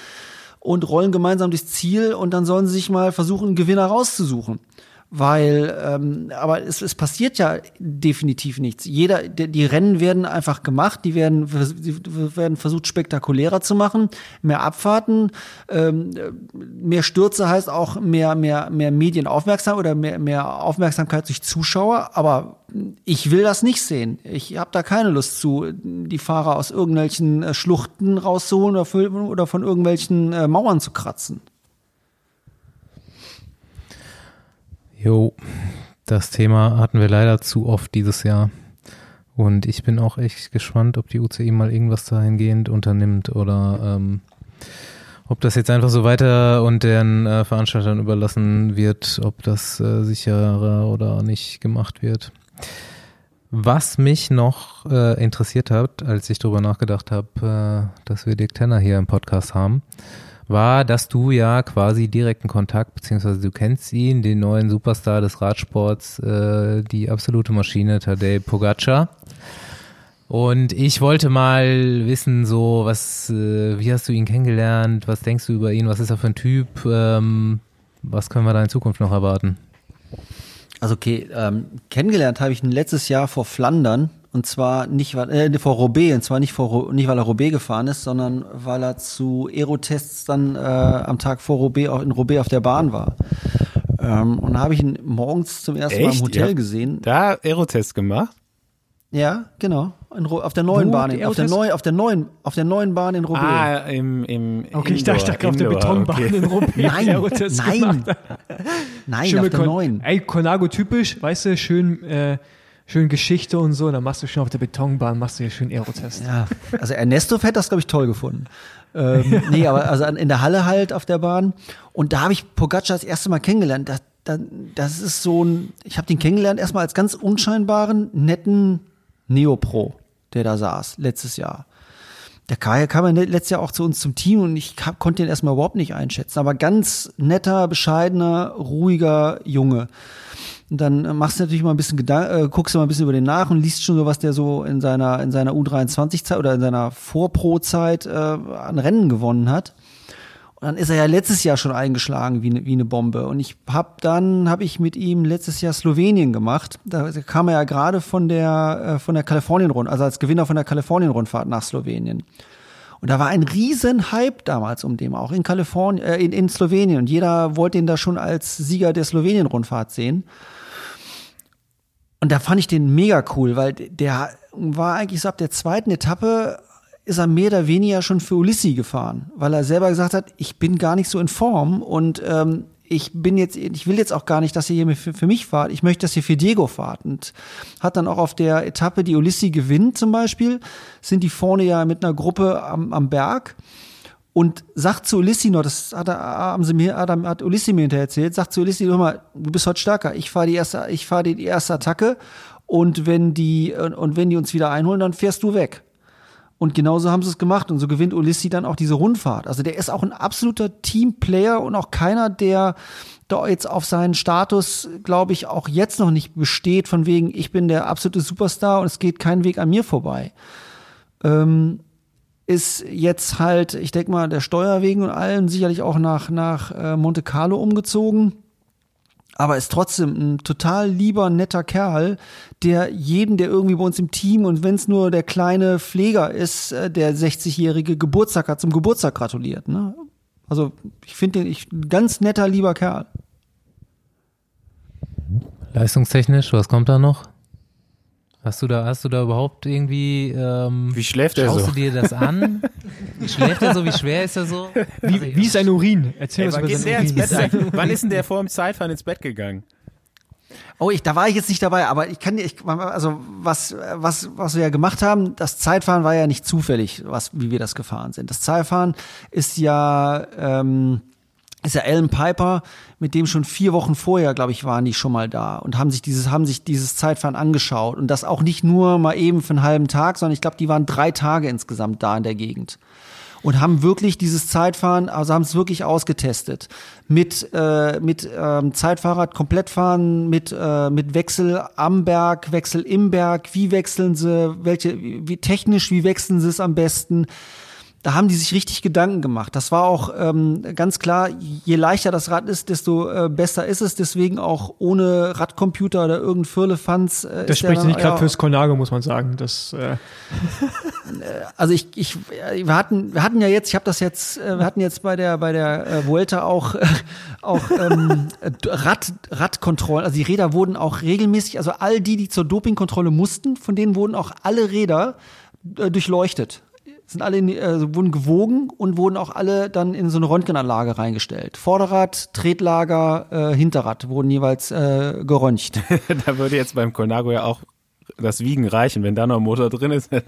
und rollen gemeinsam durchs Ziel und dann sollen sie sich mal versuchen, einen Gewinner rauszusuchen weil ähm, aber es, es passiert ja definitiv nichts. Jeder, die, die Rennen werden einfach gemacht, die werden, die werden versucht spektakulärer zu machen, mehr Abfahrten, ähm, mehr Stürze heißt auch mehr mehr mehr Medienaufmerksamkeit oder mehr mehr Aufmerksamkeit durch Zuschauer. Aber ich will das nicht sehen. Ich habe da keine Lust zu, die Fahrer aus irgendwelchen äh, Schluchten rauszuholen oder, von irgendwelchen äh, Mauern zu kratzen. Jo, das Thema hatten wir leider zu oft dieses Jahr. Und ich bin auch echt gespannt, ob die UCI mal irgendwas dahingehend unternimmt oder ähm, ob das jetzt einfach so weiter und den äh, Veranstaltern überlassen wird, ob das äh, sicherer oder nicht gemacht wird. Was mich noch äh, interessiert hat, als ich darüber nachgedacht habe, äh, dass wir Dick Tanner hier im Podcast haben, war, dass du ja quasi direkten Kontakt, beziehungsweise du kennst ihn, den neuen Superstar des Radsports, äh, die absolute Maschine, Tadej Pogacar. Und ich wollte mal wissen, so, was, äh, wie hast du ihn kennengelernt? Was denkst du über ihn? Was ist er für ein Typ? Ähm, was können wir da in Zukunft noch erwarten? Also okay, ähm, kennengelernt habe ich ihn letztes Jahr vor Flandern und zwar nicht äh, vor Roubaix, und zwar nicht, vor, nicht weil er Roubaix gefahren ist, sondern weil er zu Aerotests dann äh, am Tag vor Roubaix auch in Roubaix auf der Bahn war. Ähm, und da habe ich ihn morgens zum ersten Echt? Mal im Hotel gesehen. Da Aerotest gemacht? Ja, genau. In, auf der neuen Wo, Bahn, in, auf der neuen, auf der neuen, auf der neuen Bahn in Roubaix. Ah, im, im Okay, ich dachte, auf der Betonbahn okay. in Roubaix. Nein, nein, nein, schön auf der neuen. Ey, Conago typisch, weißt du, schön äh, schön Geschichte und so, dann machst du schon auf der Betonbahn, machst du hier schön Aerotest. Ja, also Ernesto hätte das, glaube ich, toll gefunden. ähm, nee, aber also in der Halle halt auf der Bahn. Und da habe ich Pogacar das erste Mal kennengelernt. Das, das, das ist so ein, ich habe den kennengelernt erstmal als ganz unscheinbaren, netten Neopro, der da saß, letztes Jahr. Der Kai kam ja letztes Jahr auch zu uns zum Team und ich konnte ihn erstmal überhaupt nicht einschätzen. Aber ganz netter, bescheidener, ruhiger Junge. Und dann machst du natürlich mal ein bisschen Gedanken, äh, guckst du mal ein bisschen über den nach und liest schon so, was der so in seiner, in seiner U23-Zeit oder in seiner Vorpro-Zeit äh, an Rennen gewonnen hat. Und dann ist er ja letztes Jahr schon eingeschlagen wie, ne, wie eine Bombe. Und ich hab dann, habe ich mit ihm letztes Jahr Slowenien gemacht. Da kam er ja gerade von der, äh, der Kalifornien-Rundfahrt, also als Gewinner von der Kalifornien-Rundfahrt nach Slowenien. Und da war ein riesen Hype damals um dem, auch in Kalifornien, äh, in, in Slowenien. Und jeder wollte ihn da schon als Sieger der Slowenien-Rundfahrt sehen. Und da fand ich den mega cool, weil der war eigentlich so ab der zweiten Etappe ist er mehr oder weniger schon für Ulissi gefahren, weil er selber gesagt hat, ich bin gar nicht so in Form und ähm, ich bin jetzt, ich will jetzt auch gar nicht, dass ihr hier für, für mich fahrt. Ich möchte, dass ihr für Diego fahrt. Und hat dann auch auf der Etappe, die Ulissi gewinnt zum Beispiel, sind die vorne ja mit einer Gruppe am, am Berg und sagt zu Ulissi noch, das hat, er, haben sie mir, hat, hat Ulissi mir hinterher erzählt, sagt zu Ulissi, hör mal, du bist heute stärker, ich fahre die erste, ich fahre die erste Attacke und wenn die, und wenn die uns wieder einholen, dann fährst du weg. Und genauso haben sie es gemacht und so gewinnt Ulissi dann auch diese Rundfahrt. Also der ist auch ein absoluter Teamplayer und auch keiner, der da jetzt auf seinen Status, glaube ich, auch jetzt noch nicht besteht, von wegen, ich bin der absolute Superstar und es geht kein Weg an mir vorbei. Ähm, ist jetzt halt, ich denke mal, der Steuer wegen und allem sicherlich auch nach, nach äh, Monte Carlo umgezogen. Aber ist trotzdem ein total lieber, netter Kerl, der jeden, der irgendwie bei uns im Team und wenn es nur der kleine Pfleger ist, äh, der 60-jährige Geburtstag hat, zum Geburtstag gratuliert. Ne? Also ich finde den ich, ein ganz netter, lieber Kerl. Leistungstechnisch, was kommt da noch? Hast du da, hast du da überhaupt irgendwie, ähm, Wie schläft er schaust so? du dir das an? Schläft er so? Wie schwer ist er so? Wie, wie ist sein Urin? Erzähl Ey, uns wann, der seinen ins. Bett? wann ist denn der vor dem Zeitfahren ins Bett gegangen? Oh, ich, da war ich jetzt nicht dabei, aber ich kann dir, ich, also was, was, was wir ja gemacht haben, das Zeitfahren war ja nicht zufällig, was, wie wir das gefahren sind. Das Zeitfahren ist ja, ähm, ist ja Alan Piper, mit dem schon vier Wochen vorher, glaube ich, waren die schon mal da und haben sich dieses, haben sich dieses Zeitfahren angeschaut und das auch nicht nur mal eben für einen halben Tag, sondern ich glaube, die waren drei Tage insgesamt da in der Gegend und haben wirklich dieses Zeitfahren, also haben es wirklich ausgetestet. Mit, äh, mit ähm, Zeitfahrrad komplett fahren, mit, äh, mit Wechsel am Berg, Wechsel im Berg, wie wechseln sie, welche, wie technisch, wie wechseln sie es am besten. Da haben die sich richtig Gedanken gemacht. Das war auch ähm, ganz klar, je leichter das Rad ist, desto äh, besser ist es. Deswegen auch ohne Radcomputer oder irgendein Firlefanz. Äh, Das spricht dann- nicht gerade ja, fürs Colnago, muss man sagen. Das, äh, also ich, ich, wir hatten, wir hatten ja jetzt, ich habe das jetzt, äh, wir hatten jetzt bei der, bei der äh, Vuelta auch, äh, auch ähm, äh, Rad, Radkontrollen. Also die Räder wurden auch regelmäßig, also all die, die zur Dopingkontrolle mussten, von denen wurden auch alle Räder äh, durchleuchtet. Sind alle in, die- äh, wurden gewogen und wurden auch alle dann in so eine Röntgenanlage reingestellt. Vorderrad, Tretlager, äh, Hinterrad wurden jeweils äh, geröntgt. da würde jetzt beim Colnago ja auch das Wiegen reichen, wenn da noch ein Motor drin ist.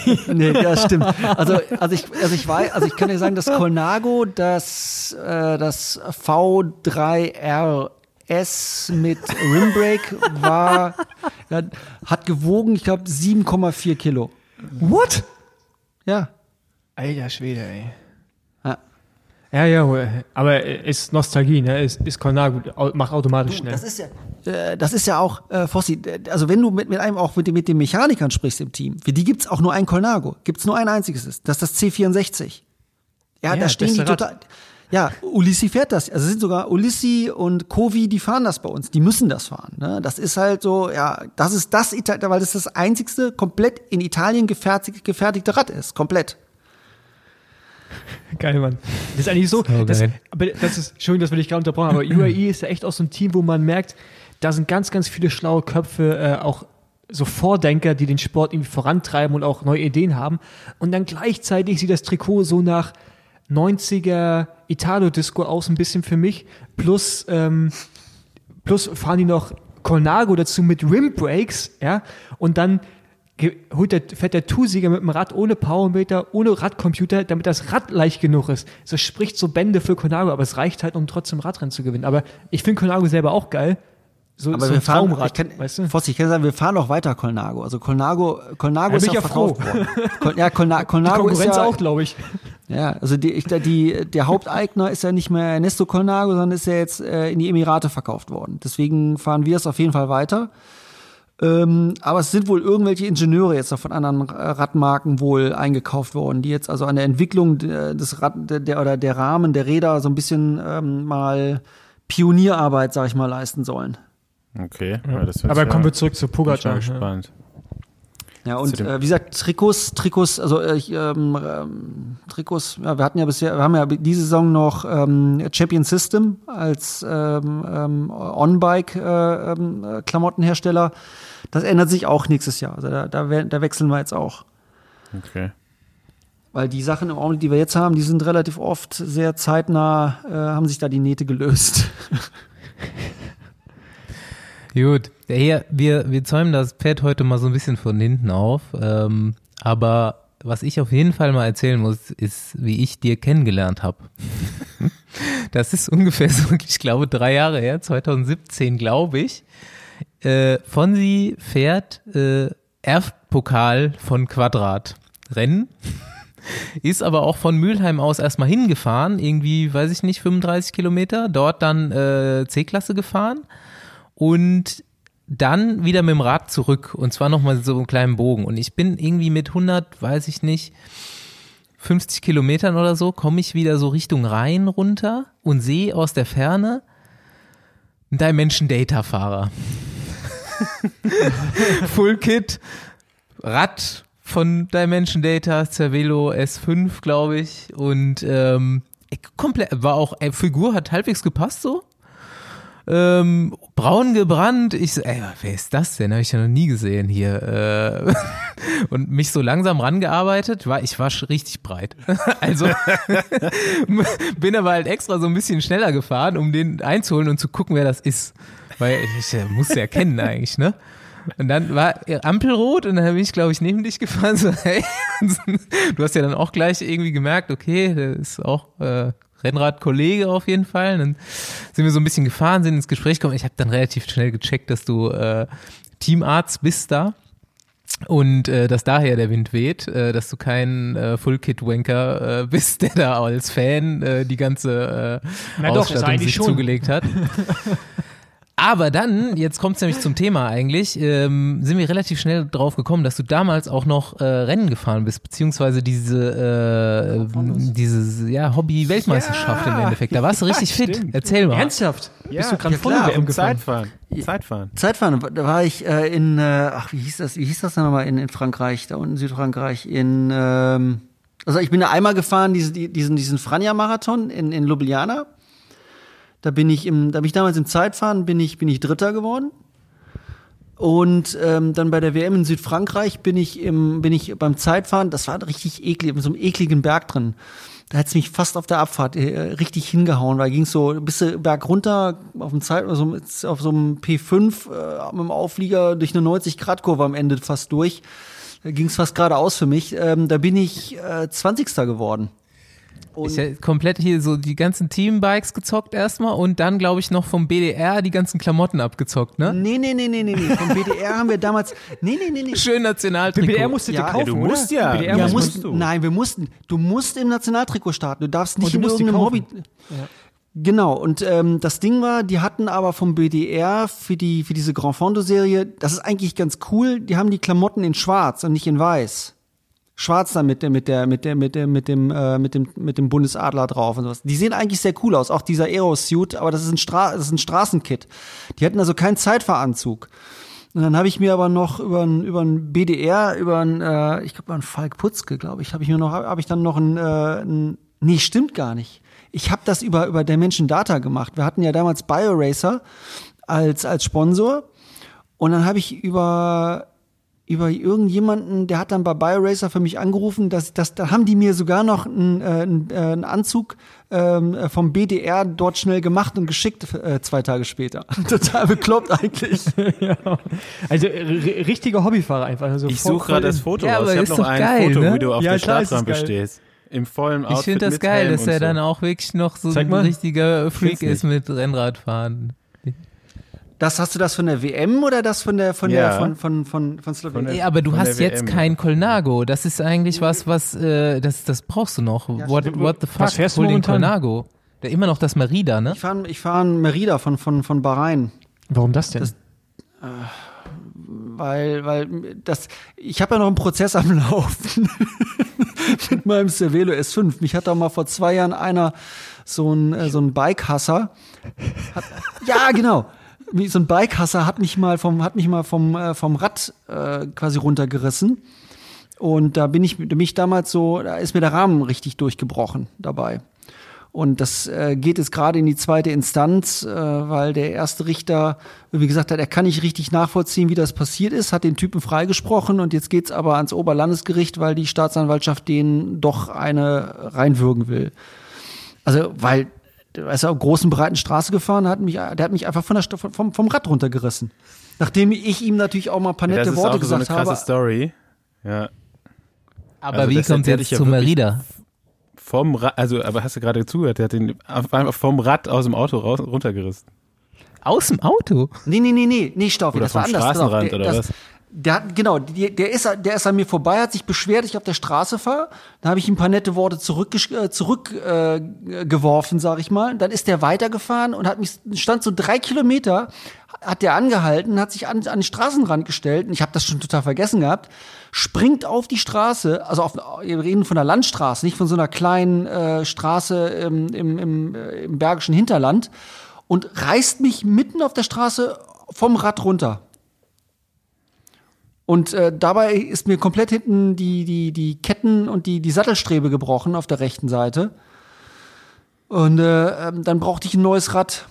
nee, ja, stimmt. Also, also ich, also ich weiß, also ich kann dir sagen, das Colnago, das, äh, das V3RS mit Rimbrake war, hat gewogen, ich glaube, 7,4 Kilo. what? Ja. Alter Schwede, ey. ja. Ja, ja, aber ist Nostalgie, ne? Ist, ist Colnago, au- macht automatisch schnell. Das ist ja, äh, das ist ja auch, äh, Fossi, also wenn du mit, mit einem auch mit, den- mit den Mechanikern sprichst im Team, für die gibt's auch nur ein Colnago, gibt's nur ein einziges, das ist das C64. Ja, Ja, da stehen die Rad. total. Ja, Ulissi fährt das. Also es sind sogar Ulissi und Kovi, die fahren das bei uns. Die müssen das fahren. Ne? Das ist halt so, ja, das ist das, Ita- weil das das einzigste komplett in Italien gefertigt, gefertigte Rad ist. Komplett. Geil, Mann. Das ist eigentlich so. So das, aber das ist, schön, dass wir dich gerade unterbrochen haben, aber UAE ist ja echt auch so ein Team, wo man merkt, da sind ganz, ganz viele schlaue Köpfe, äh, auch so Vordenker, die den Sport irgendwie vorantreiben und auch neue Ideen haben. Und dann gleichzeitig sieht das Trikot so nach 90er Italo-Disco aus, ein bisschen für mich. Plus, ähm, plus fahren die noch Colnago dazu mit Rimbrakes, ja, und dann holt der, fährt der Two-Sieger mit dem Rad ohne Powermeter, ohne Radcomputer, damit das Rad leicht genug ist. So spricht so Bände für Colnago, aber es reicht halt, um trotzdem Radrennen zu gewinnen. Aber ich finde Colnago selber auch geil. So, Aber so wir ein fahren, Traumrad, ich kann, weißt du? Fossi, ich kann sagen, wir fahren noch weiter Colnago. Also Colnago, Colnago Da ist ja ja verkauft worden. Col, ja, Colna, Die Colnago ist Konkurrenz ja, auch, glaube ich. Ja, also die, ich, die, der Haupteigner ist ja nicht mehr Ernesto Colnago, sondern ist ja jetzt äh, in die Emirate verkauft worden. Deswegen fahren wir es auf jeden Fall weiter. Ähm, aber es sind wohl irgendwelche Ingenieure jetzt noch von anderen Radmarken wohl eingekauft worden, die jetzt also an der Entwicklung de- des Rad, der, der oder der Rahmen der Räder so ein bisschen ähm, mal Pionierarbeit, sag ich mal, leisten sollen. Okay, ja. das wird Aber ja, kommen wir zurück zu bin ich Pogacar. ne? gespannt. Ja, Zu und äh, wie gesagt, Trikots, Trikots, also äh, ich, ähm, ähm, Trikots, ja, wir hatten ja bisher, wir haben ja diese Saison noch ähm, Champion System als ähm, ähm, On-Bike äh, ähm, äh, Klamottenhersteller. Das ändert sich auch nächstes Jahr. Also da, da, da wechseln wir jetzt auch. Okay. Weil die Sachen im Augenblick, die wir jetzt haben, die sind relativ oft sehr zeitnah, äh, haben sich da die Nähte gelöst. Gut, hier, wir, wir zäumen das Pad heute mal so ein bisschen von hinten auf. Ähm, aber was ich auf jeden Fall mal erzählen muss, ist, wie ich dir kennengelernt habe. Das ist ungefähr so, ich glaube, drei Jahre her, 2017, glaube ich. Äh, Fonsi fährt äh, Erftpokal von Quadrat Rennen. Ist aber auch von Mülheim aus erstmal hingefahren, irgendwie, weiß ich nicht, 35 Kilometer, dort dann äh, C-Klasse gefahren und dann wieder mit dem Rad zurück und zwar nochmal so einen kleinen Bogen und ich bin irgendwie mit 100, weiß ich nicht, 50 Kilometern oder so, komme ich wieder so Richtung Rhein runter und sehe aus der Ferne einen Dimension Data Fahrer. Full Kit, Rad von Dimension Data, Cervelo S5, glaube ich. Und ähm, komplett, war auch, äh, Figur hat halbwegs gepasst so. Ähm, braun gebrannt. Ich so, ey, wer ist das denn? Habe ich ja noch nie gesehen hier. Äh, und mich so langsam rangearbeitet. War, ich war richtig breit. also bin aber halt extra so ein bisschen schneller gefahren, um den einzuholen und zu gucken, wer das ist. Weil ich, ich musste ja kennen eigentlich, ne? Und dann war Ampelrot und dann bin ich, glaube ich, neben dich gefahren. So, hey. Du hast ja dann auch gleich irgendwie gemerkt, okay, der ist auch äh, Rennradkollege auf jeden Fall. Dann sind wir so ein bisschen gefahren, sind ins Gespräch gekommen. Ich habe dann relativ schnell gecheckt, dass du äh, Teamarzt bist da. Und äh, dass daher der Wind weht, äh, dass du kein äh, Full-Kit-Wanker äh, bist, der da als Fan äh, die ganze äh, Na doch, Ausstattung eigentlich sich schon. zugelegt hat. Aber dann, jetzt kommt es nämlich zum Thema eigentlich, ähm, sind wir relativ schnell drauf gekommen, dass du damals auch noch äh, Rennen gefahren bist, beziehungsweise diese, äh, diese ja, Hobby-Weltmeisterschaft Ja, im Endeffekt. Da warst du richtig fit. stimmt. Erzähl mal. Ernsthaft? Bist du gerade ja voll gefahren? Zeitfahren. Zeitfahren. Zeitfahren, da war ich äh, in, äh, ach, wie hieß das, wie hieß das denn nochmal in, in Frankreich, da unten in Südfrankreich, in, ähm, also ich bin da einmal gefahren, diese, die- diesen, diesen Franja-Marathon in, in Ljubljana. Da bin ich im, da bin ich damals im Zeitfahren, bin ich, bin ich Dritter geworden. Und ähm, dann bei der WM in Südfrankreich bin ich im, bin ich beim Zeitfahren, das war richtig eklig, mit so einem ekligen Berg drin. Da hat's mich fast auf der Abfahrt äh, richtig hingehauen, weil ging's so bis Berg runter auf dem Zeit, also auf so einem P5 äh, mit dem Auflieger durch eine 90 Grad Kurve am Ende fast durch. Da ging's fast geradeaus für mich. Ähm, da bin ich äh, 20. geworden. Ist ja komplett hier so die ganzen Teambikes gezockt erstmal und dann, glaube ich, noch vom BDR die ganzen Klamotten abgezockt, ne? Nee, nee, nee, nee, nee, nee. Vom BDR haben wir damals. Nee, nee, nee, nee. Schön Nationaltrikot. BDR musstet ihr Ja, kaufen, du oder? musst ja. BDR Ja, muss- muss mussten, du. nein, wir mussten. Du musst im Nationaltrikot starten. Du darfst nicht Und du in musst irgendeinem kaufen. Hobby. Genau. Und ähm, das Ding war, die hatten aber vom BDR für die für diese Grand Fondo Serie. Das ist eigentlich ganz cool. Die haben die Klamotten in Schwarz und nicht in Weiß. Schwarz dann mit der mit der mit der mit der mit dem äh, mit dem mit dem Bundesadler drauf und sowas. Die sehen eigentlich sehr cool aus, auch dieser Aero-Suit, aber das ist ein Stra das ist ein Straßenkit. Die hatten also keinen Zeitfahranzug. Und dann habe ich mir aber noch über ein über ein BDR, über ein äh, ich glaube ein Falk Putzke, glaube ich, habe ich mir noch habe ich dann noch ein, äh, ein nee, stimmt gar nicht. Ich habe das über über Dimension Data gemacht. Wir hatten ja damals BioRacer als als Sponsor und dann habe ich über über irgendjemanden, der hat dann bei BioRacer für mich angerufen, dass, dass da haben die mir sogar noch einen, äh, einen, äh, Anzug ähm, äh, vom BDR dort schnell gemacht und geschickt äh, zwei Tage später. Total bekloppt eigentlich. ja. Also richtiger Hobbyfahrer einfach. Also Ich suche gerade das Foto Ja, aber Ich ist habe noch ein geil, Foto, ne? wie du auf Ja, der Startrampe geil. stehst. Im vollen Outfit Ich finde das mit geil, Helm dass er so. dann auch wirklich noch so Zeig ein mal. richtiger Freak ist mit Rennradfahren. Das hast du das von der WM oder das von der von Ja. der von von von von Slowenien? der- Ja, aber du hast jetzt WM, kein Colnago. Das ist eigentlich was, was, äh, das, das brauchst du noch. what, what the fuck? Was fährst du den? Colnago. Der immer noch das Merida, ne? Ich fahre ich fahr einen Merida von von von Bahrain. Warum das denn? weil, weil das, ich habe ja noch einen Prozess am Laufen mit meinem Cervelo S5. Mich hat da mal vor zwei Jahren einer so ein äh, so ein Bikehasser, hat, ja genau, so ein Bikehasser hat mich mal vom hat mich mal vom äh, vom Rad äh, quasi runtergerissen und da bin ich da bin ich damals so, da ist mir der Rahmen richtig durchgebrochen dabei. Und das äh, geht jetzt gerade in die zweite Instanz, äh, weil der erste Richter, wie gesagt hat, er kann nicht richtig nachvollziehen, wie das passiert ist, hat den Typen freigesprochen und jetzt geht's aber ans Oberlandesgericht, weil die Staatsanwaltschaft den doch eine reinwürgen will. Also, weil er ist auf großen breiten Straße gefahren, hat mich, der hat mich einfach von der, vom, vom Rad runtergerissen. Nachdem ich ihm natürlich auch mal ein paar Ja, nette das ist Worte auch so eine gesagt krasse habe. Story. Ja. Aber Also wie kommt jetzt ja zu Merida? Vom Rad, also, aber hast du gerade zugehört, der hat den einfach vom Rad aus dem Auto raus, runtergerissen. Aus dem Auto? Nee, nee, nee, nee, nee, Oder das war vom anders. Straßenrand der, oder das, was? Der hat, genau, der, ist, der ist an mir vorbei, hat sich beschwert, ich auf der Straße fahre. Da habe ich ihm ein paar nette Worte zurückgeworfen, äh, zurück, äh, geworfen, sag ich mal. Dann ist der weitergefahren und hat mich, stand so drei Kilometer, hat der angehalten, hat sich an, an den Straßenrand gestellt. Und ich habe das schon total vergessen gehabt. Springt auf die Straße, also auf, wir reden von einer Landstraße, nicht von so einer kleinen äh, Straße im, im, im, äh, im bergischen Hinterland und reißt mich mitten auf der Straße vom Rad runter. Und äh, dabei ist mir komplett hinten die, die, die Ketten und die, die Sattelstrebe gebrochen auf der rechten Seite. Und äh, ähm, dann brauchte ich ein neues Rad.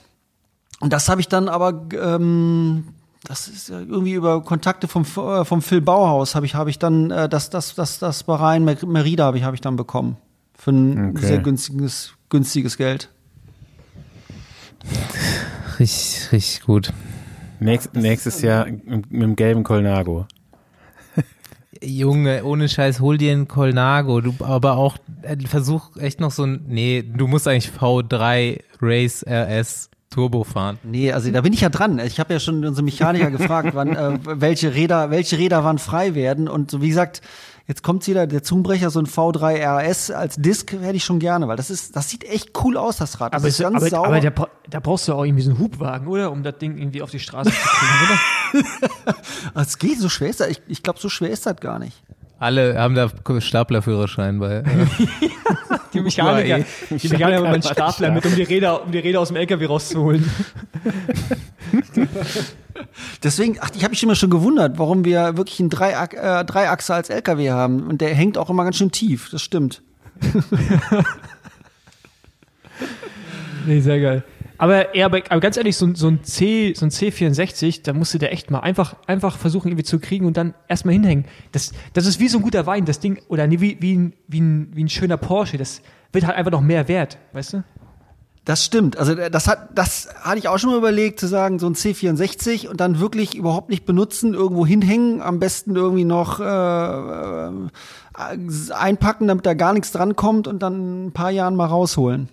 Und das habe ich dann aber, ähm, das ist irgendwie über Kontakte vom, äh, vom Phil Bauhaus habe ich, habe ich dann äh, das, das, das, das bei Rhein Merida habe ich, habe ich dann bekommen. Für ein Okay. sehr günstiges, günstiges Geld. Richtig, richtig gut. Nächst, nächstes Jahr mit dem gelben Colnago. Junge, ohne Scheiß, hol dir einen Colnago. Du, aber auch, äh, versuch echt noch so ein, nee, du musst eigentlich V3 Race RS Turbo fahren. Nee, also da bin ich ja dran. Ich habe ja schon unsere Mechaniker gefragt, wann, äh, welche Räder, welche Räder wann frei werden. Und so wie gesagt, jetzt kommt wieder der Zungenbrecher, so ein V3 RS als Disc hätte ich schon gerne, weil das ist, das sieht echt cool aus, das Rad. Das Aber, ist ganz aber, sauber. aber da, da brauchst du auch irgendwie so einen Hubwagen, oder? Um das Ding irgendwie auf die Straße zu kriegen, oder? es geht, so schwer ist das. Ich, ich glaube, so schwer ist das gar nicht. Alle haben da Staplerführerschein bei. Die Mechaniker, die Mechaniker haben einen Stapler mit, um die Räder, um die Räder aus dem LKW rauszuholen. Deswegen, ach, ich habe mich immer schon gewundert, warum wir wirklich einen Dreiach äh, Dreiachser als LKW haben. Und der hängt auch immer ganz schön tief. Das stimmt. Nee, sehr geil. Aber, ja, aber, aber ganz ehrlich, so, ein- so ein C, so ein C64, da musst du der echt mal einfach, einfach versuchen, irgendwie zu kriegen und dann erstmal hinhängen. Das, das ist wie so ein guter Wein, das Ding, oder nee, wie, wie, ein, wie, ein, wie ein schöner Porsche. Das wird halt einfach noch mehr wert, weißt du? Das stimmt. Also äh, das hat, das hatte ich auch schon mal überlegt, zu sagen, so ein C64 und dann wirklich überhaupt nicht benutzen, irgendwo hinhängen, am besten irgendwie noch äh, äh, einpacken, damit da gar nichts drankommt und dann in ein paar Jahren mal rausholen.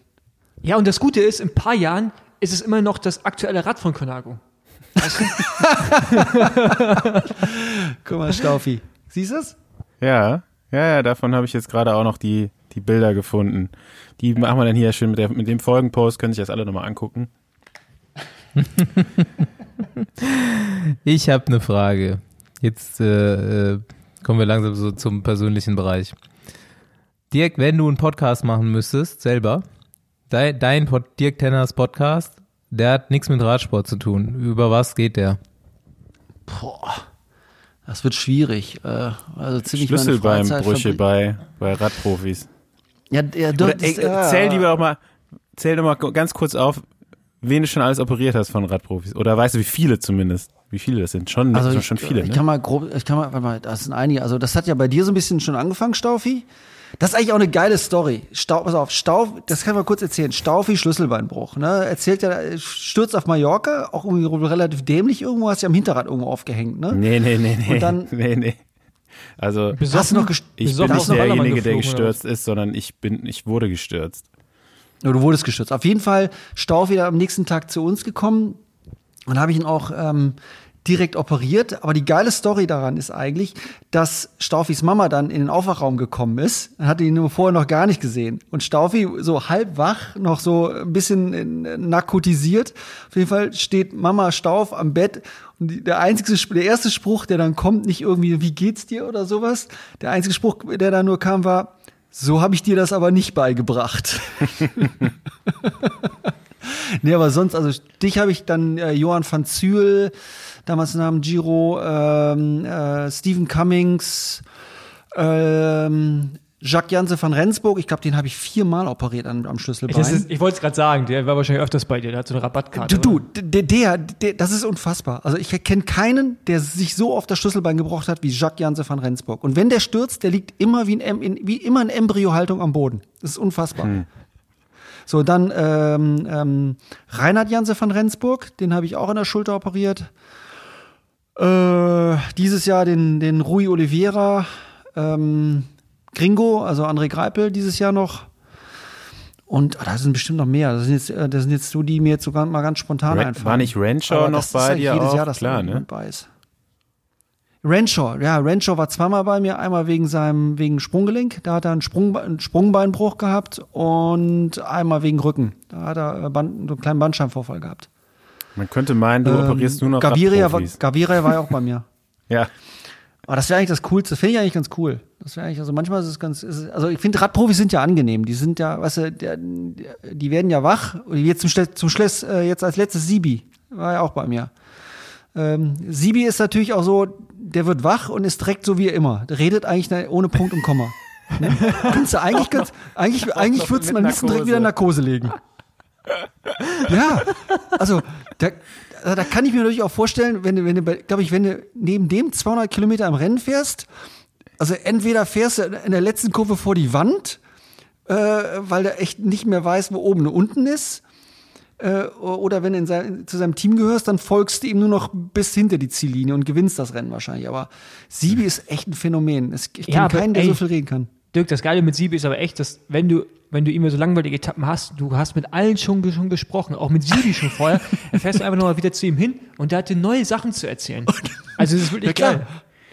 Ja, und das Gute ist, in ein paar Jahren ist es immer noch das aktuelle Rad von Conago. Guck mal, Staufi. Siehst du es? Ja, ja, ja, davon habe ich jetzt gerade auch noch die, die Bilder gefunden. Die machen wir dann hier schön mit, der, mit dem Folgenpost, können sich das alle nochmal angucken. Ich habe eine Frage. Jetzt äh, äh, kommen wir langsam so zum persönlichen Bereich. Dirk, wenn du einen Podcast machen müsstest, selber, dein, dein Pod, Dirk Tenners Podcast, der hat nichts mit Radsport zu tun. Über was geht der? Boah, das wird schwierig. Äh, also ziemlich Schlüsselbeinbrüche bei, bei Radprofis. Ja, ja, doch, Oder, ey, ja, Zähl lieber auch mal, zähl doch mal ganz kurz auf, wen du schon alles operiert hast von Radprofis. Oder weißt du, wie viele zumindest? Wie viele das sind? Schon, Also schon, ich, schon viele, ich ne? kann mal grob, ich kann mal, warte mal, das sind einige. Also das hat ja bei dir so ein bisschen schon angefangen, Staufi. Das ist eigentlich auch eine geile Story. Stau, pass auf, Stau, das kann ich mal kurz erzählen. Staufi Schlüsselbeinbruch, ne? Erzählt ja, stürzt auf Mallorca, auch irgendwie relativ dämlich irgendwo, hast ja am Hinterrad irgendwo aufgehängt, ne? Nee, nee, nee, nee. Und dann- nee, nee. Also, Hast du noch ich bin nicht derjenige, der gestürzt ist, sondern ich bin, ich wurde gestürzt. Ja, du wurdest gestürzt. Auf jeden Fall Stau wieder am nächsten Tag zu uns gekommen und habe ich ihn auch ähm, direkt operiert. Aber die geile Story daran ist eigentlich, dass Staufis Mama dann in den Aufwachraum gekommen ist. Dann hatte ihn nur vorher noch gar nicht gesehen. Und Staufi so halb wach, noch so ein bisschen äh, narkotisiert. Auf jeden Fall steht Mama Stauf am Bett. Und der einzige, der erste Spruch, der dann kommt, nicht irgendwie, wie geht's dir oder sowas. Der einzige Spruch, der da nur kam, war, so habe ich dir das aber nicht beigebracht. nee, aber sonst, also dich habe ich dann äh, Johann van Zyl, damals Namen Giro, ähm, äh, Stephen Cummings, ähm, Jacques Janse van Rensburg, ich glaube, den habe ich viermal operiert am, am Schlüsselbein. Ist, ich wollte es gerade sagen, der war wahrscheinlich öfters bei dir, der hat so eine Rabattkarte. Du, du, der, der, der, das ist unfassbar. Also ich kenne keinen, der sich so auf das Schlüsselbein gebrochen hat wie Jacques Janse van Rensburg. Und wenn der stürzt, der liegt immer wie, ein, in, wie immer in Embryohaltung am Boden. Das ist unfassbar. So, dann ähm, ähm, Reinhard Janse van Rensburg, den habe ich auch in der Schulter operiert. Äh, dieses Jahr den, den Rui Oliveira, ähm, Gringo, also André Greipel dieses Jahr noch. Und ah, da sind bestimmt noch mehr. Das sind jetzt, äh, das sind jetzt so, die mir jetzt sogar mal ganz spontan Ra- einfallen. war nicht Renshaw Aber noch bei dir jedes auch? Jahr, dass Klar, ne? bei ist. Renshaw, ja, Renshaw war zweimal bei mir, einmal wegen seinem, wegen Sprunggelenk, da hat er einen, Sprung, einen Sprungbeinbruch gehabt und einmal wegen Rücken. Da hat er äh, Band, so einen kleinen Bandscheibenvorfall gehabt. Man könnte meinen, du operierst nur noch Gaviria war. Gaviria war ja auch bei mir. Ja, Aber das wäre eigentlich das Coolste. Finde ich eigentlich ganz cool. Das wäre eigentlich, also manchmal ist es ganz, ist es, also ich finde Radprofis sind ja angenehm. Die sind ja, weißt du, der, die werden ja wach. Und jetzt zum, zum Schluss, äh, jetzt als letztes Sibi. War ja auch bei mir. Ähm, Sibi ist natürlich auch so, der wird wach und ist direkt so wie er immer. Der redet eigentlich ne- ohne Punkt und Komma. Ne? Kannst du eigentlich, ganz, eigentlich, eigentlich würdest du am liebsten direkt wieder. Narkose legen. Ja, also Da, da kann ich mir natürlich auch vorstellen, wenn du, wenn du, glaube ich, wenn du neben dem 200 Kilometer am Rennen fährst, also entweder fährst du in der letzten Kurve vor die Wand, äh, weil du echt nicht mehr weißt, wo oben und unten ist, äh, oder wenn du in sein, zu seinem Team gehörst, dann folgst du ihm nur noch bis hinter die Ziellinie und gewinnst das Rennen wahrscheinlich. Aber Sibi ist echt ein Phänomen. Ich kenne Ja, keinen, der ey, so viel reden kann. Dirk, das Geile mit Sibi ist aber echt, dass wenn du, wenn du immer so langweilige Etappen hast, du hast mit allen schon, schon gesprochen, auch mit Sibi schon vorher, dann fährst du einfach nochmal wieder zu ihm hin und der hat dir neue Sachen zu erzählen. Also das ist wirklich Ja klar. geil.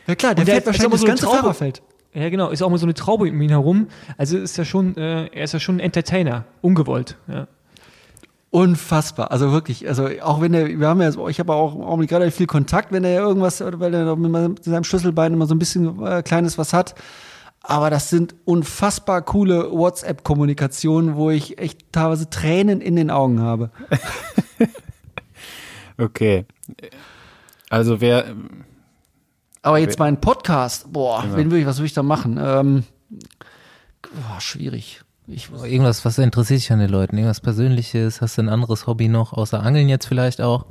Ja klar, der der fährt wahrscheinlich so das ganze Traube. Fahrerfeld. Ja, genau, ist auch mal so eine Traube um ihn herum. Also ist ja schon, äh, er ist ja schon ein Entertainer, ungewollt. Ja. Unfassbar. Also wirklich, also auch wenn er, wir haben ja, ich habe auch, auch mit gerade viel Kontakt, wenn er irgendwas, oder weil er mit seinem Schlüsselbein immer so ein bisschen äh, kleines was hat. Aber das sind unfassbar coole WhatsApp-Kommunikationen, wo ich echt teilweise Tränen in den Augen habe. Okay. Also wer, Aber jetzt mein Podcast, boah, Genau. wen will ich, was will ich da machen? Ähm, boah, schwierig. Ich, Irgendwas, was interessiert dich an den Leuten? Irgendwas Persönliches? Hast du ein anderes Hobby noch, außer Angeln jetzt vielleicht auch?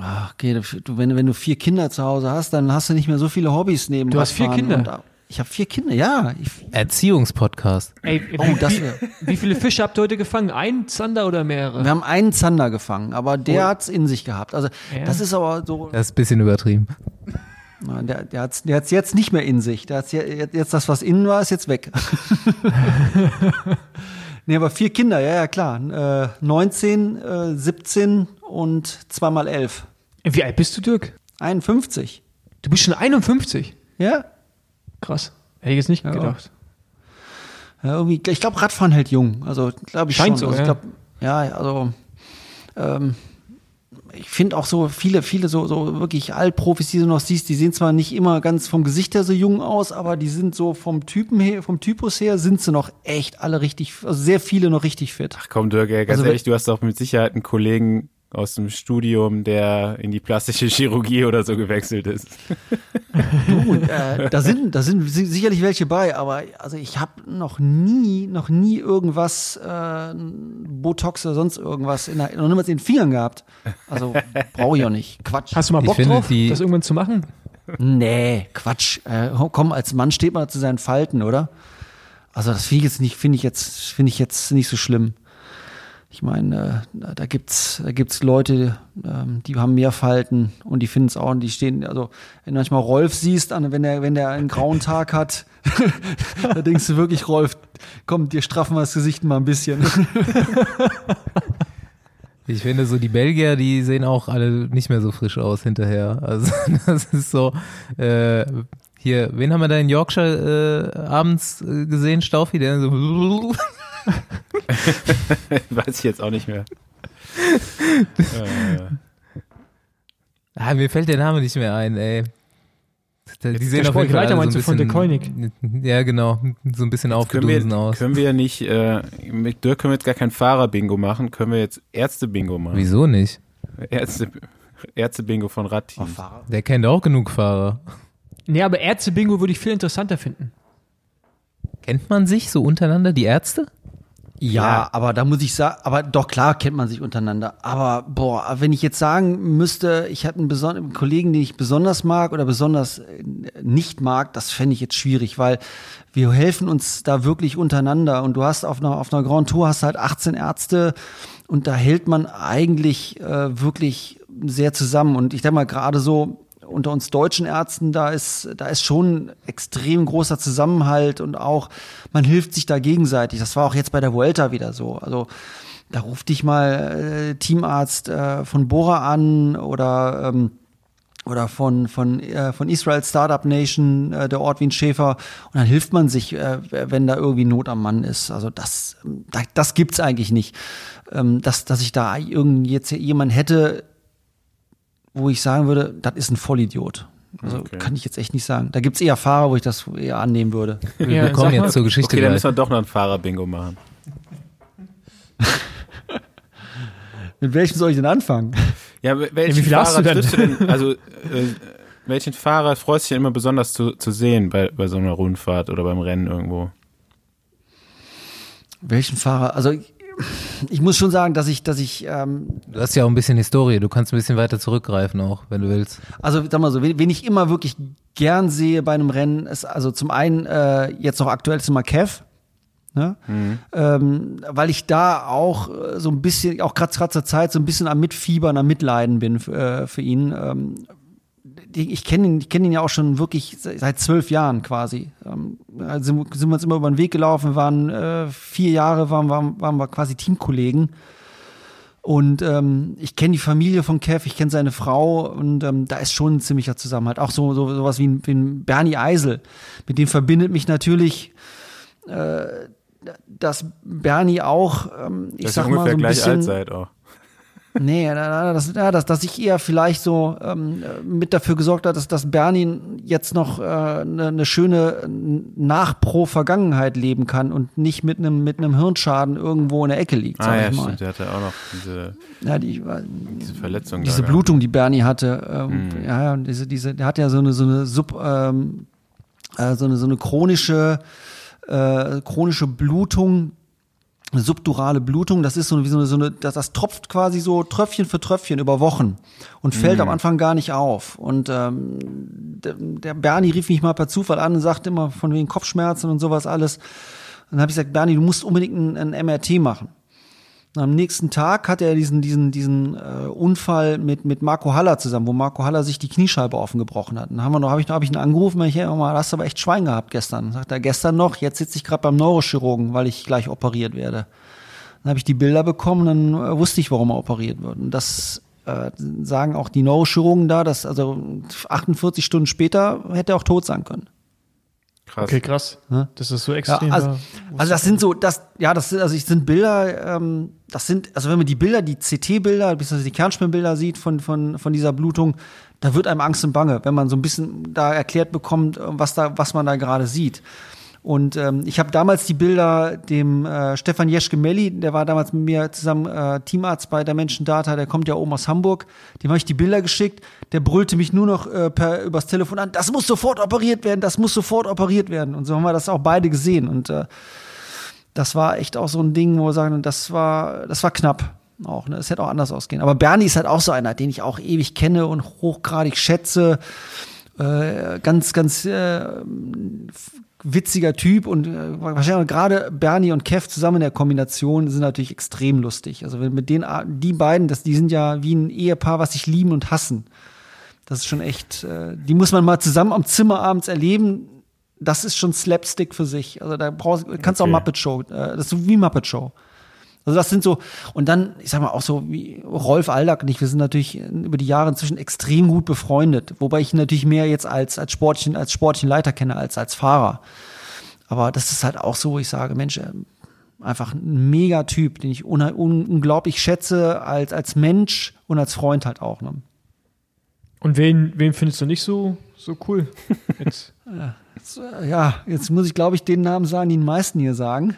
ach, okay, du, wenn, wenn du vier Kinder zu Hause hast, dann hast du nicht mehr so viele Hobbys neben Du hast vier Kinder? Ich habe vier Kinder, ja. Erziehungspodcast. Ey, Oh, wie, das wie, wär- wie viele Fische habt ihr heute gefangen? Ein Zander oder mehrere? Wir haben einen Zander gefangen, aber der hat's in sich gehabt. Also Ja. das ist aber so, Das ist ein bisschen übertrieben. Nein, der, der hat's, der hat's jetzt nicht mehr in sich. Der hat's je- jetzt das, was innen war, ist jetzt weg. nee, aber vier Kinder, ja, ja, klar. Äh, 19, äh, 17 und zweimal 11. Wie alt bist du, Dirk? 51. Du bist schon 51. Ja? Krass. Hätte ich jetzt nicht Ja. gedacht. ja irgendwie, ich glaube, Radfahren hält jung. Also, glaube ich Scheint schon. so, also, ich ja. glaub, ja, also, ähm, ich finde auch so viele, viele so, so wirklich Altprofis, die du noch siehst, die sehen zwar nicht immer ganz vom Gesicht her so jung aus, aber die sind so vom Typen her, vom Typus her, sind sie noch echt alle richtig, also sehr viele noch richtig fit. ach komm Dirk, ey, ganz Also, ehrlich, du hast doch mit Sicherheit einen Kollegen aus dem Studium, der in die plastische Chirurgie oder so gewechselt ist. Du, äh, da sind, da sind si- sicherlich welche bei, aber also ich habe noch nie, noch nie irgendwas, äh, Botox oder sonst irgendwas in der, noch niemals in den Fingern gehabt. Also brauche ich auch nicht. Quatsch. Hast du mal Bock finde, drauf, die- das irgendwann zu machen? Nee, Quatsch. Äh, komm, als Mann steht man zu seinen Falten, oder? Also das finde ich jetzt nicht, finde ich jetzt, finde ich jetzt nicht so schlimm. Ich meine, äh, da gibt's, da gibt's Leute, ähm, die haben mehr Falten und die finden es auch, und die stehen, also wenn du manchmal Rolf siehst, an- wenn der, wenn der einen grauen Tag hat, da denkst du wirklich, Rolf, komm, dir straffen wir das Gesicht mal ein bisschen. Ich finde so, die Belgier, die sehen auch alle nicht mehr so frisch aus hinterher. Also das ist so, äh, hier, wen haben wir da in Yorkshire äh, abends äh, gesehen, Staufi, der so Weiß ich jetzt auch nicht mehr. äh, Ah, mir fällt der Name nicht mehr ein, ey. Die der sehen auf jeden Fall Sportleiter alle so ein meinst du von bisschen, der? Ja, genau, so ein bisschen aufgedunsen aus. können wir nicht, äh, mit Dirk können wir jetzt gar kein Fahrer-Bingo machen, können wir jetzt Ärzte-Bingo machen. Wieso nicht? Ärzte, Ärzte-Bingo von Radteam. Der kennt auch genug Fahrer. Nee, aber Ärzte-Bingo würde ich viel interessanter finden. Kennt man sich so untereinander, die Ärzte? Ja, aber da muss ich sagen, aber doch klar kennt man sich untereinander. Aber boah, wenn ich jetzt sagen müsste, ich hatte einen, einen Kollegen, den ich besonders mag oder besonders äh, nicht mag, das fände ich jetzt schwierig, weil wir helfen uns da wirklich untereinander. Und du hast auf einer, auf einer Grand Tour hast halt 18 Ärzte und da hält man eigentlich äh, wirklich sehr zusammen. Und ich denke mal, gerade so unter uns deutschen Ärzten, da ist, da ist schon extrem großer Zusammenhalt und auch, man hilft sich da gegenseitig. Das war auch jetzt bei der Vuelta wieder so. Also, da ruft dich mal äh, Teamarzt äh, von Bora an oder, ähm, oder von, von, äh, von Israel Startup Nation, äh, der Ort Wien Schäfer. Und dann hilft man sich, äh, wenn da irgendwie Not am Mann ist. Also das, das, das gibt's eigentlich nicht. Ähm, dass, dass ich da irgend jetzt jemand hätte, wo ich sagen würde, das ist ein Vollidiot. Also Okay. kann ich jetzt echt nicht sagen. Da gibt's eher Fahrer, wo ich das eher annehmen würde. Wir Ja, kommen jetzt mal. zur Geschichte Okay, dann müssen wir doch noch ein Fahrer-Bingo machen. Mit welchem soll ich denn anfangen? Ja, welchen wie viel hast Fahrer du du denn? Also, äh, welchen Fahrer freust du dich denn immer besonders zu, zu sehen bei, bei so einer Rundfahrt oder beim Rennen irgendwo? Welchen Fahrer? Also ich muss schon sagen, dass ich, dass ich, ähm, Du hast ja auch ein bisschen Historie, du kannst ein bisschen weiter zurückgreifen auch, wenn du willst. also sag mal so, wen, wen ich immer wirklich gern sehe bei einem Rennen, ist also zum einen äh, jetzt noch aktuell ist immer Kev. Ne? Ähm, weil ich da auch äh, so ein bisschen, auch gerade zur Zeit, so ein bisschen am Mitfiebern, am Mitleiden bin äh, für ihn. Ähm, ich kenne ihn, ich kenn ihn ja auch schon wirklich se- seit zwölf Jahren quasi. Ähm, also sind, wir uns immer über den Weg gelaufen, wir waren äh, vier Jahre, waren, waren, waren wir quasi Teamkollegen. Und ähm, ich kenne die Familie von Kev, ich kenne seine Frau und ähm, da ist schon ein ziemlicher Zusammenhalt. Auch so, so sowas wie ein, wie ein Bernie Eisel. Mit dem verbindet mich natürlich, äh, dass Bernie auch, ähm, ich Dass sag mal, ungefähr so ein gleich bisschen, alt seid auch. Nee, das, ja, das, dass ich eher vielleicht so ähm, mit dafür gesorgt hat, dass, dass Bernie jetzt noch eine äh, ne- ne schöne Nach-Pro-Vergangenheit leben kann und nicht mit einem mit einem Hirnschaden irgendwo in der Ecke liegt, sag Ah ja, ich mal. stimmt, der hatte auch noch diese, Ja, die, diese Verletzung. diese Blutung, die Bernie hatte, ähm, Mhm. ja, diese, diese, der hat ja so eine, so eine Sub, ähm, äh, so eine, so eine chronische, äh, chronische Blutung, subdurale Blutung, das ist so, wie so eine, so eine das, das tropft quasi so Tröpfchen für Tröpfchen über Wochen und fällt am Anfang gar nicht auf. Und ähm, der, der Bernie rief mich mal per Zufall an und sagte immer von wegen Kopfschmerzen und sowas alles. Dann habe ich gesagt, Bernie, du musst unbedingt ein, ein MRT machen. Am nächsten Tag hatte er diesen, diesen, diesen äh, Unfall mit, mit Marco Haller zusammen, wo Marco Haller sich die Kniescheibe offen gebrochen hat. Dann haben wir noch, habe ich, hab ich ihn angerufen, ich, ja, mal, hast du aber echt Schwein gehabt gestern. Sagt er, gestern noch, jetzt sitze ich gerade beim Neurochirurgen, weil ich gleich operiert werde. Dann habe ich die Bilder bekommen, dann äh, wusste ich, warum er operiert wird. Und das äh, sagen auch die Neurochirurgen da, dass also 48 Stunden später hätte er auch tot sein können. Krass. Okay, krass. Ne? Das ist so Ja, extrem. also, war. also das sind so, das, ja, das sind, also ich sind Bilder, ähm, das sind, also wenn man die Bilder, die CT-Bilder, bzw. die Kernspinbilder sieht von, von, von dieser Blutung, da wird einem Angst und Bange, wenn man so ein bisschen da erklärt bekommt, äh, was da, was man da gerade sieht. Und ähm, ich habe damals die Bilder dem äh, Stefan Jeschke-Melli, der war damals mit mir zusammen äh, Teamarzt bei der Menschen Data, der kommt ja oben aus Hamburg, dem habe ich die Bilder geschickt, der brüllte mich nur noch äh, per, übers Telefon an, das muss sofort operiert werden, das muss sofort operiert werden. Und so haben wir das auch beide gesehen. Und äh, das war echt auch so ein Ding, wo wir sagen, das war, das war knapp auch. Ne? Es hätte auch anders ausgehen. Aber Bernie ist halt auch so einer, den ich auch ewig kenne und hochgradig schätze. Äh, ganz, ganz äh, witziger Typ und äh, wahrscheinlich gerade Bernie und Kev zusammen in der Kombination sind natürlich extrem lustig. Also mit denen die beiden, das, die sind ja wie ein Ehepaar, was sich lieben und hassen. Das ist schon echt, äh, die muss man mal zusammen am Zimmer abends erleben. Das ist schon Slapstick für sich. Also da brauchst kannst du Okay. auch Muppet Show. Äh, das ist wie Muppet Show. Also das sind so, und dann, ich sag mal, auch so wie Rolf Aldag und ich, wir sind natürlich über die Jahre inzwischen extrem gut befreundet, wobei ich ihn natürlich mehr jetzt als, als Sportchen, als sportlichen Leiter kenne als als Fahrer. Aber das ist halt auch so, wo ich sage, Mensch, ähm, einfach ein Megatyp, den ich un unglaublich schätze als, als Mensch und als Freund halt auch. Ne? Und wen, wen findest du nicht so, so cool? Jetzt. Ja, jetzt muss ich, glaube ich, den Namen sagen, die meisten hier sagen.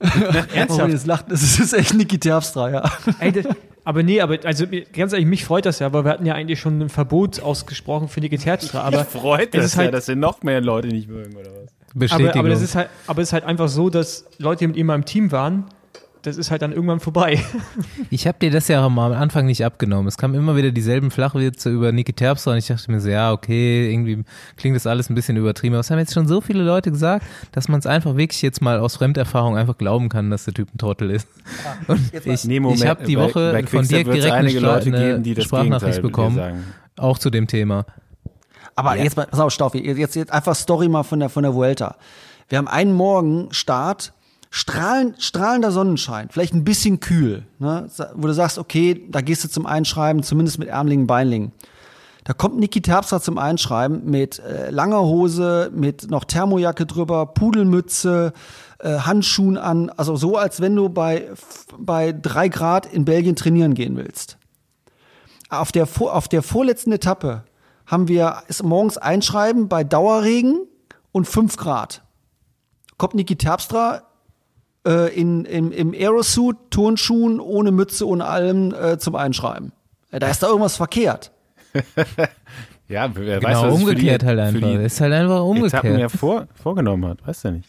Ernsthaft? Oh, jetzt lacht, das ist echt Niki Terpstra, ja. Ey, das, aber nee, aber also ganz ehrlich, mich freut das ja, weil wir hatten ja eigentlich schon ein Verbot ausgesprochen für die Terpstra, aber freut es das ist ja, halt- dass ihr noch mehr Leute nicht mögen, oder was? Bestätigung. aber, aber das ist halt, aber es ist halt einfach so, dass Leute, die mit ihm im Team waren, das ist halt dann irgendwann vorbei. Ich habe dir das ja auch mal am Anfang nicht abgenommen. Es kamen immer wieder dieselben Flachwitze über Niki Terpstra und ich dachte mir so, ja, okay, irgendwie klingt das alles ein bisschen übertrieben. Aber es haben jetzt schon so viele Leute gesagt, dass man es einfach wirklich jetzt mal aus Fremderfahrung einfach glauben kann, dass der Typ ein Trottel ist. Und ich, Nee, ich habe die bei- Woche bei von dir direkt eine, Leute geben, die das Sprachnachricht Gegenteil bekommen, auch zu dem Thema. Aber jetzt mal, pass auf, Staufi, jetzt, jetzt einfach Story mal von der, von der Vuelta. Wir haben einen Morgen Start, strahlen, strahlender Sonnenschein, vielleicht ein bisschen kühl, ne, wo du sagst, okay, da gehst du zum Einschreiben, zumindest mit Ärmlingen, Beinlingen. Da kommt Niki Terpstra zum Einschreiben mit äh, langer Hose, mit noch Thermojacke drüber, Pudelmütze, äh, Handschuhen an, also so, als wenn du bei, bei drei Grad in Belgien trainieren gehen willst. Auf der, auf der vorletzten Etappe haben wir ist morgens Einschreiben bei Dauerregen und 5 Grad. Kommt Niki Terpstra äh, in, im, im Aerosuit, Turnschuhen, ohne Mütze, ohne allem äh, zum Einschreiben. Äh, da ist da irgendwas verkehrt. Ja, wer Genau, weiß, was umgekehrt die, halt für einfach. die ist halt einfach Etappen umgekehrt. ja vor, vorgenommen hat, weißt du nicht.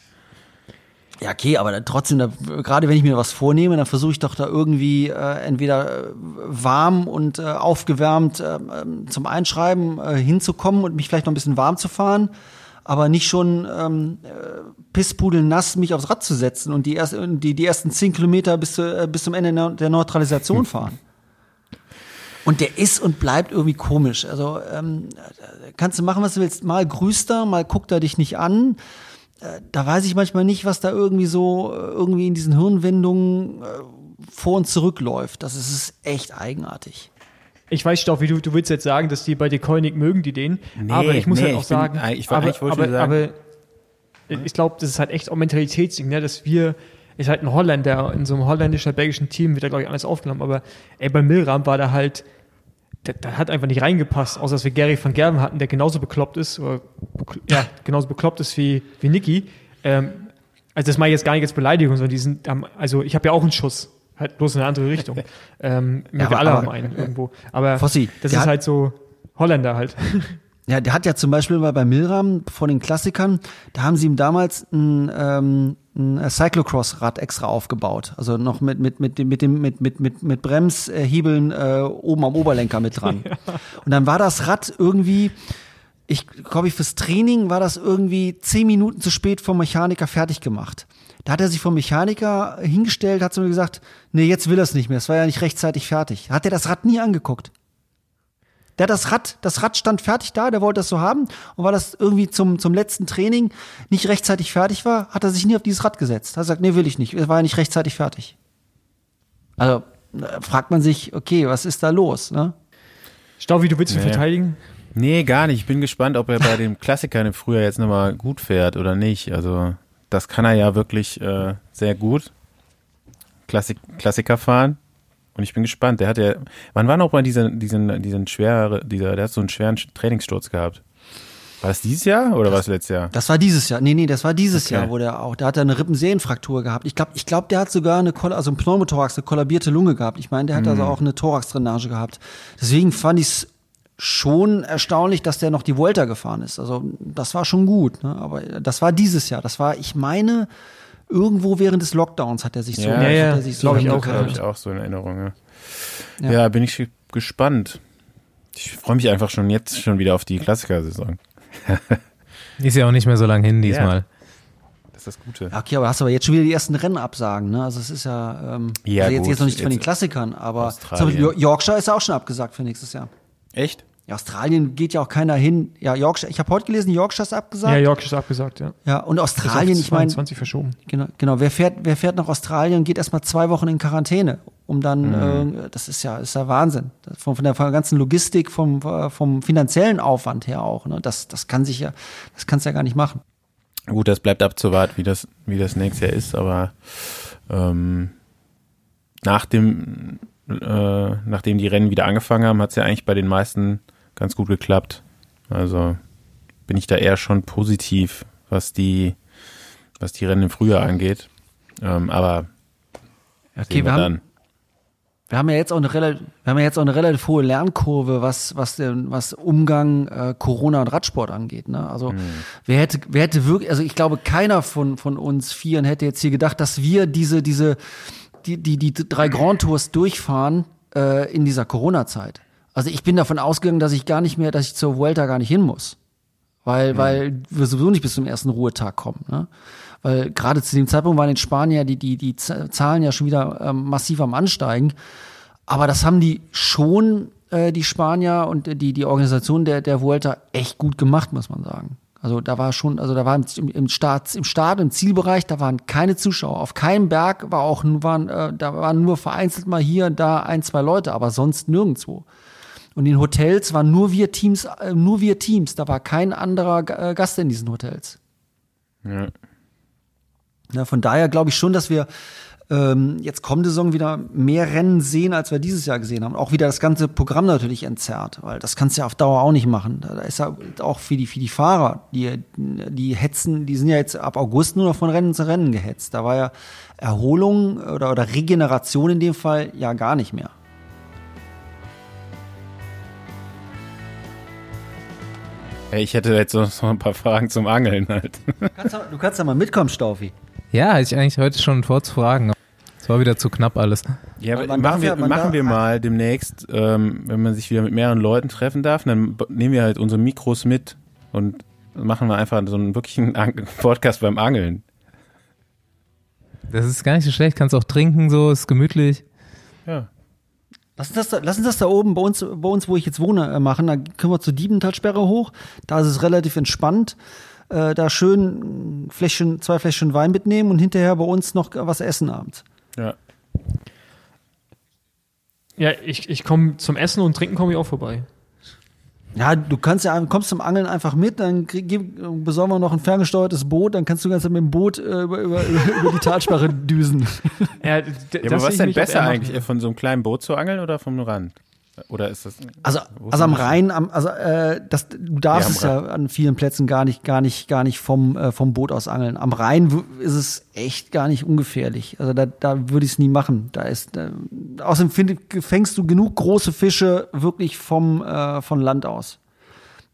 Ja, okay, aber dann trotzdem, da, gerade wenn ich mir was vornehme, dann versuche ich doch da irgendwie äh, entweder äh, warm und äh, aufgewärmt äh, zum Einschreiben äh, hinzukommen und mich vielleicht noch ein bisschen warm zu fahren, aber nicht schon ähm, äh, pisspudelnass mich aufs Rad zu setzen und die, erst, die, die ersten zehn Kilometer bis, zu, äh, bis zum Ende der Neutralisation fahren. Und der ist und bleibt irgendwie komisch. Also ähm, kannst du machen, was du willst. Mal grüßt er, mal guckt er dich nicht an. Äh, da weiß ich manchmal nicht, was da irgendwie so äh, irgendwie in diesen Hirnwendungen äh, vor und zurück läuft. Das ist, ist echt eigenartig. Ich weiß, Stoff, wie du, du willst jetzt sagen, dass die bei Decoynic mögen die den. Nee, aber ich muss nee, halt auch ich bin- sagen, äh, ich aber, wollte aber, ich sagen- aber ich glaube, das ist halt echt auch Mentalitätsding, ne? dass wir, ist halt ein Holländer, in so einem holländischen, belgischen Team wird da, glaube ich, alles aufgenommen, aber ey, bei Milram war da halt, da, da hat einfach nicht reingepasst, außer dass wir Gary van Gerven hatten, der genauso bekloppt ist, oder, ja, genauso bekloppt ist wie, wie Niki. Ähm, also das mache ich jetzt gar nicht als Beleidigung, sondern die sind, also ich habe ja auch einen Schuss, halt bloß in eine andere Richtung. ähm, wir aber- alle aber- haben einen irgendwo. Aber Fossi, das ist hat- halt so Holländer halt. Ja, der hat ja zum Beispiel mal bei Milram vor den Klassikern, da haben sie ihm damals ein, ähm, ein Cyclocross-Rad extra aufgebaut. Also noch mit, mit, mit, mit, dem, mit, mit, mit, mit Bremshebeln äh, oben am Oberlenker mit dran. Und dann war das Rad irgendwie, ich glaube, ich fürs Training war das irgendwie zehn Minuten zu spät vom Mechaniker fertig gemacht. Da hat er sich vom Mechaniker hingestellt, hat zu mir gesagt, nee, jetzt will er es nicht mehr, es war ja nicht rechtzeitig fertig. Hat er das Rad nie angeguckt. Der hat das Rad, das Rad stand fertig da, der wollte das so haben und weil das irgendwie zum, zum letzten Training nicht rechtzeitig fertig war, hat er sich nie auf dieses Rad gesetzt. Hat gesagt, nee, will ich nicht, es war ja nicht rechtzeitig fertig. Also äh, fragt man sich, okay, was ist da los, ne? Staufi, du willst ihn Nee. verteidigen? Nee, gar nicht. Ich bin gespannt, ob er bei dem Klassikern im Frühjahr jetzt nochmal gut fährt oder nicht. Also, das kann er ja wirklich äh, sehr gut. Klassik Klassiker fahren. Und ich bin gespannt. Der hat ja, wann war noch mal diesen, diesen, diesen schwere, dieser, der hat so einen schweren Trainingssturz gehabt. War das dieses Jahr oder war es letztes Jahr? Das war dieses Jahr. Nee, nee, das war dieses Okay. Jahr, wo der auch, da hat er eine Rippensehnenfraktur gehabt. Ich glaube, ich glaub, der hat sogar eine, also ein Pneumothorax, eine kollabierte Lunge gehabt. Ich meine, der hat also auch eine Thoraxdrainage gehabt. Deswegen fand ich es schon erstaunlich, dass der noch die Volta gefahren ist. Also, das war schon gut, ne? Aber das war dieses Jahr. Das war, ich meine, irgendwo während des Lockdowns hat er sich so, Ja, hat ja, sich so ich auch, Habe hingekriegt. ich auch so in Erinnerung. Ja, Ja. ja. bin ich gespannt. Ich freue mich einfach schon jetzt schon wieder auf die Klassiker-Saison. Ist ja auch nicht mehr so lang hin diesmal. Das ist das Gute. Ja, Okay, aber hast aber jetzt schon wieder die ersten Rennabsagen, ne? Also es ist ja, ähm, Ja, also jetzt, gut, jetzt noch nicht von den Klassikern, aber Yorkshire ist ja auch schon abgesagt für nächstes Jahr. Echt? Ja, Australien geht ja auch keiner hin. Ja, Yorkshire, ich habe heute gelesen, Yorkshire ist abgesagt. Ja, Ja, York ist abgesagt, ja. und Ist auf Australien, ich meine, 22 verschoben. genau, genau, wer fährt, wer fährt nach Australien und geht erstmal zwei Wochen in Quarantäne, um dann, äh, das ist ja, ist ja Wahnsinn. Das Von, von der von der ganzen Logistik, vom, vom finanziellen Aufwand her auch. Ne? Das, das kann sich ja, das kannst du ja gar nicht machen. Gut, das bleibt abzuwarten, wie das, wie das nächstes Jahr ist, aber ähm, nach dem, äh, nachdem die Rennen wieder angefangen haben, hat es ja eigentlich bei den meisten ganz gut geklappt. Also bin ich da eher schon positiv, was die, was die Rennen im Frühjahr angeht. Ähm, aber Okay, wir wir haben. Wir haben ja jetzt auch eine relativ, wir haben ja jetzt auch eine relativ hohe Lernkurve, was was den, was Umgang äh, Corona und Radsport angeht. Ne? Also wer hätte wer hätte wirklich, also ich glaube keiner von von uns Vieren hätte jetzt hier gedacht, dass wir diese diese die die die drei Grand Tours durchfahren äh, in dieser Corona-Zeit. Also ich bin davon ausgegangen, dass ich gar nicht mehr, dass ich zur Vuelta gar nicht hin muss, weil weil wir sowieso nicht bis zum ersten Ruhetag kommen. Ne? Weil gerade zu dem Zeitpunkt waren in Spanien ja die, die, die Zahlen ja schon wieder ähm, massiv am Ansteigen. Aber das haben die schon, äh, die Spanier und die, die Organisation der, der Vuelta echt gut gemacht, muss man sagen. Also da war schon, also da waren im, im Start, im Start, im Zielbereich, da waren keine Zuschauer. Auf keinem Berg war auch, waren, äh, da waren nur vereinzelt mal hier und da ein, zwei Leute, aber sonst nirgendwo. Und in Hotels waren nur wir Teams, äh, nur wir Teams. Da war kein anderer äh, Gast in diesen Hotels. Ja. Ja, von daher glaube ich schon, dass wir ähm, jetzt kommende Saison wieder mehr Rennen sehen, als wir dieses Jahr gesehen haben. Auch wieder das ganze Programm natürlich entzerrt, weil das kannst du ja auf Dauer auch nicht machen. Da ist ja auch für die, für die Fahrer, die, die hetzen, die sind ja jetzt ab August nur noch von Rennen zu Rennen gehetzt. Da war ja Erholung oder, oder Regeneration in dem Fall ja gar nicht mehr. Ich hätte jetzt noch so ein paar Fragen zum Angeln halt. Du kannst, ja- du kannst ja mal mitkommen, Staufi. Ja, hatte ich eigentlich heute schon vorzufragen. Es war wieder zu knapp alles. Ja, aber machen wir, machen wir mal demnächst, ähm, wenn man sich wieder mit mehreren Leuten treffen darf, dann nehmen wir halt unsere Mikros mit und machen wir einfach so einen wirklichen Podcast beim Angeln. Das ist gar nicht so schlecht. Kannst auch trinken, so, ist gemütlich. Ja. Lass uns, das da, lass uns das da oben bei uns, bei uns, wo ich jetzt wohne, äh, machen. Da können wir zur Diebentalsperre hoch. Da ist es relativ entspannt. Äh, da schön Fläschchen, zwei Fläschchen Wein mitnehmen und hinterher bei uns noch was essen abends. Ja. Ich, ich komme zum Essen und Trinken komme ich auch vorbei. Ja, du kannst ja kommst zum Angeln einfach mit, dann krieg, gib- besorgen wir noch ein ferngesteuertes Boot, dann kannst du ganz mit dem Boot äh, über, über, über die Talsperre düsen. Ja, Ja, aber was ist denn besser eigentlich, von so einem kleinen Boot zu angeln oder vom Rand? Oder ist das. Also, also am? Rhein, am, also äh, das, du darfst Ja, es ja an vielen Plätzen gar nicht, gar nicht, gar nicht vom, äh, vom Boot aus angeln. Am Rhein ist es echt gar nicht ungefährlich. Also da, da würde ich es nie machen. Da ist, äh, außerdem find, fängst du genug große Fische wirklich vom äh, von Land aus.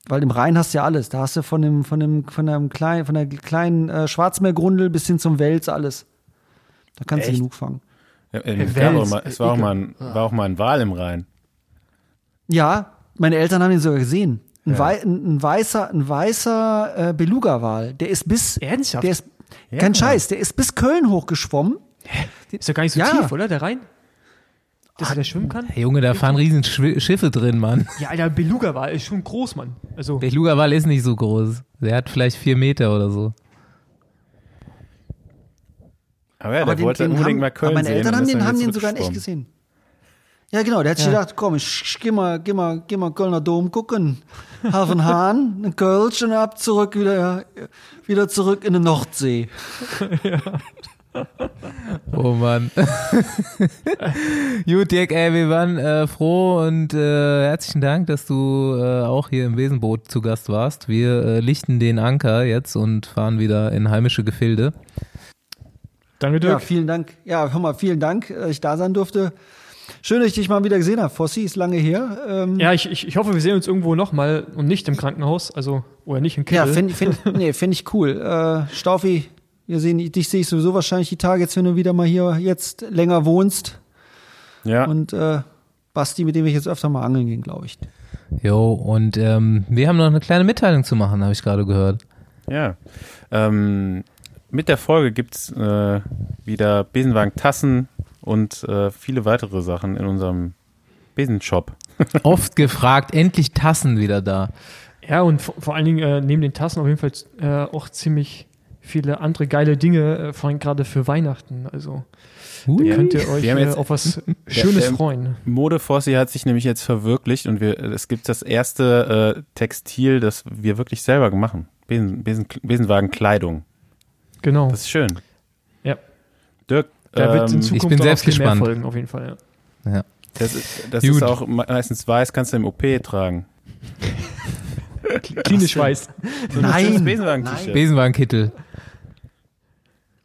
Weil im Rhein hast du ja alles. Da hast du von dem, von dem, von einem kleinen, von der kleinen äh, Schwarzmeergrundel bis hin zum Wels alles. Da kannst du Echt? genug fangen. Ja, äh, es war auch mal, es war auch mal ein, war auch mal ein Wal im Rhein. Ja, meine Eltern haben ihn sogar gesehen. Ein, Ja. wei ein, ein weißer, ein weißer äh, Beluga-Wal. Der ist bis, Ernsthaft? der ist Ja. kein Scheiß, der ist bis Köln hochgeschwommen. Ist doch gar nicht so Ja. tief, oder? Der Rhein? Dass er da schwimmen kann? Hey, Junge, da fahren riesen Schiffe drin, Mann. Ja, Alter, Beluga war ist schon groß, Mann. Also, Der Lugerwal ist nicht so groß. Der hat vielleicht vier Meter oder so. Aber ja, der wollte unbedingt haben, mal Köln aber meine sehen. Eltern haben den, dann haben den sogar in echt zurückgeschwommen. gesehen. Ja, genau, der hat sich Ja. gedacht, komm, ich, ich geh mal, geh mal, geh mal Kölner Dom gucken. Half einen Hahn, einen Kölsch und ab zurück wieder, wieder zurück in die Nordsee. Oh Mann. Gut, Dirk, ey, wir waren äh, froh und äh, herzlichen Dank, dass du äh, auch hier im Besenboot zu Gast warst. Wir äh, lichten den Anker jetzt und fahren wieder in heimische Gefilde. danke Ja, Dirk. vielen Dank. Ja, hör mal, vielen Dank, dass ich da sein durfte. Schön, dass ich dich mal wieder gesehen habe. Fossi ist lange her. Ähm, Ja, ich, ich, ich hoffe, wir sehen uns irgendwo nochmal und nicht im Krankenhaus, also, oder nicht im Ja, Kittel. fände fänd, nee, fänd ich cool. Äh, Staufi, wir sehen, dich sehe ich sowieso wahrscheinlich die Tage jetzt, wenn du wieder mal hier jetzt länger wohnst. Ja, Und äh, Basti, mit dem wir jetzt öfter mal angeln gehen, glaube ich. Jo, und ähm, wir haben noch eine kleine Mitteilung zu machen, habe ich gerade gehört. ja. Ähm, mit der Folge gibt's äh, wieder Besenwagen-Tassen und äh, viele weitere Sachen in unserem Besenshop. Oft gefragt, endlich Tassen wieder da. Ja, und vor, vor allen Dingen äh, neben den Tassen auf jeden Fall äh, auch ziemlich viele andere geile Dinge, äh, vor allem gerade für Weihnachten. Also Ui. könnt ihr euch Wir haben äh, jetzt- auf was Schönes der- freuen. Modefossi hat sich nämlich jetzt verwirklicht und wir, es gibt das erste äh, Textil, das wir wirklich selber machen. Besen, Besen, Besenwagen-Kleidung. Genau. Das ist schön. Ja. Dirk, Da wird in ähm, Zukunft bin auch selbst viel gespannt. mehr folgen, auf jeden Fall. Ja. Ja. das, ist, das ist auch meistens weiß, kannst du im OP tragen. Klinisch weiß. So ein Nein. Besenwagenkittel.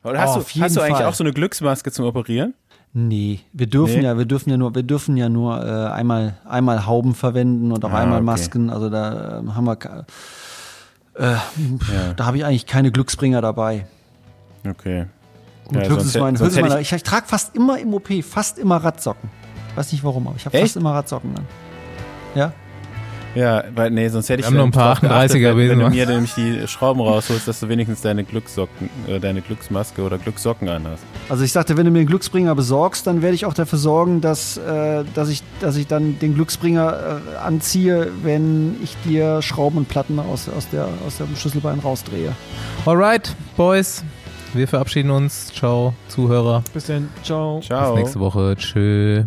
Oder hast, Oh, du, hast du eigentlich Fall. auch so eine Glücksmaske zum Operieren? Nee, wir dürfen Nee? ja, wir dürfen ja nur, wir dürfen ja nur äh, einmal, einmal Hauben verwenden und auch Ah, einmal okay. Masken. Also da äh, haben wir, äh, da habe ich eigentlich keine Glücksbringer dabei. Okay. Und Ja, höchstens sonst mein, hätte- sonst höchstens hätte mein, ich, ich trage fast immer im OP, fast immer Radsocken. Weiß nicht warum, aber ich habe fast immer Radsocken an. Ja? Ja, weil, nee, sonst hätte ich Wir haben noch ein paar drauf geachtet, 38er wenn, wenn du mir nämlich die Schrauben rausholst, dass du wenigstens deine Glückssocken, äh, deine Glücksmaske oder Glückssocken anhast. Also ich sagte, wenn du mir einen Glücksbringer besorgst, dann werde ich auch dafür sorgen, dass, äh, dass, ich, dass ich dann den Glücksbringer äh, anziehe, wenn ich dir Schrauben und Platten aus, aus, der, aus dem Schlüsselbein rausdrehe. Alright, Boys. Wir verabschieden uns. Ciao, Zuhörer. Bis dann. Ciao. Ciao. Bis nächste Woche. Tschö.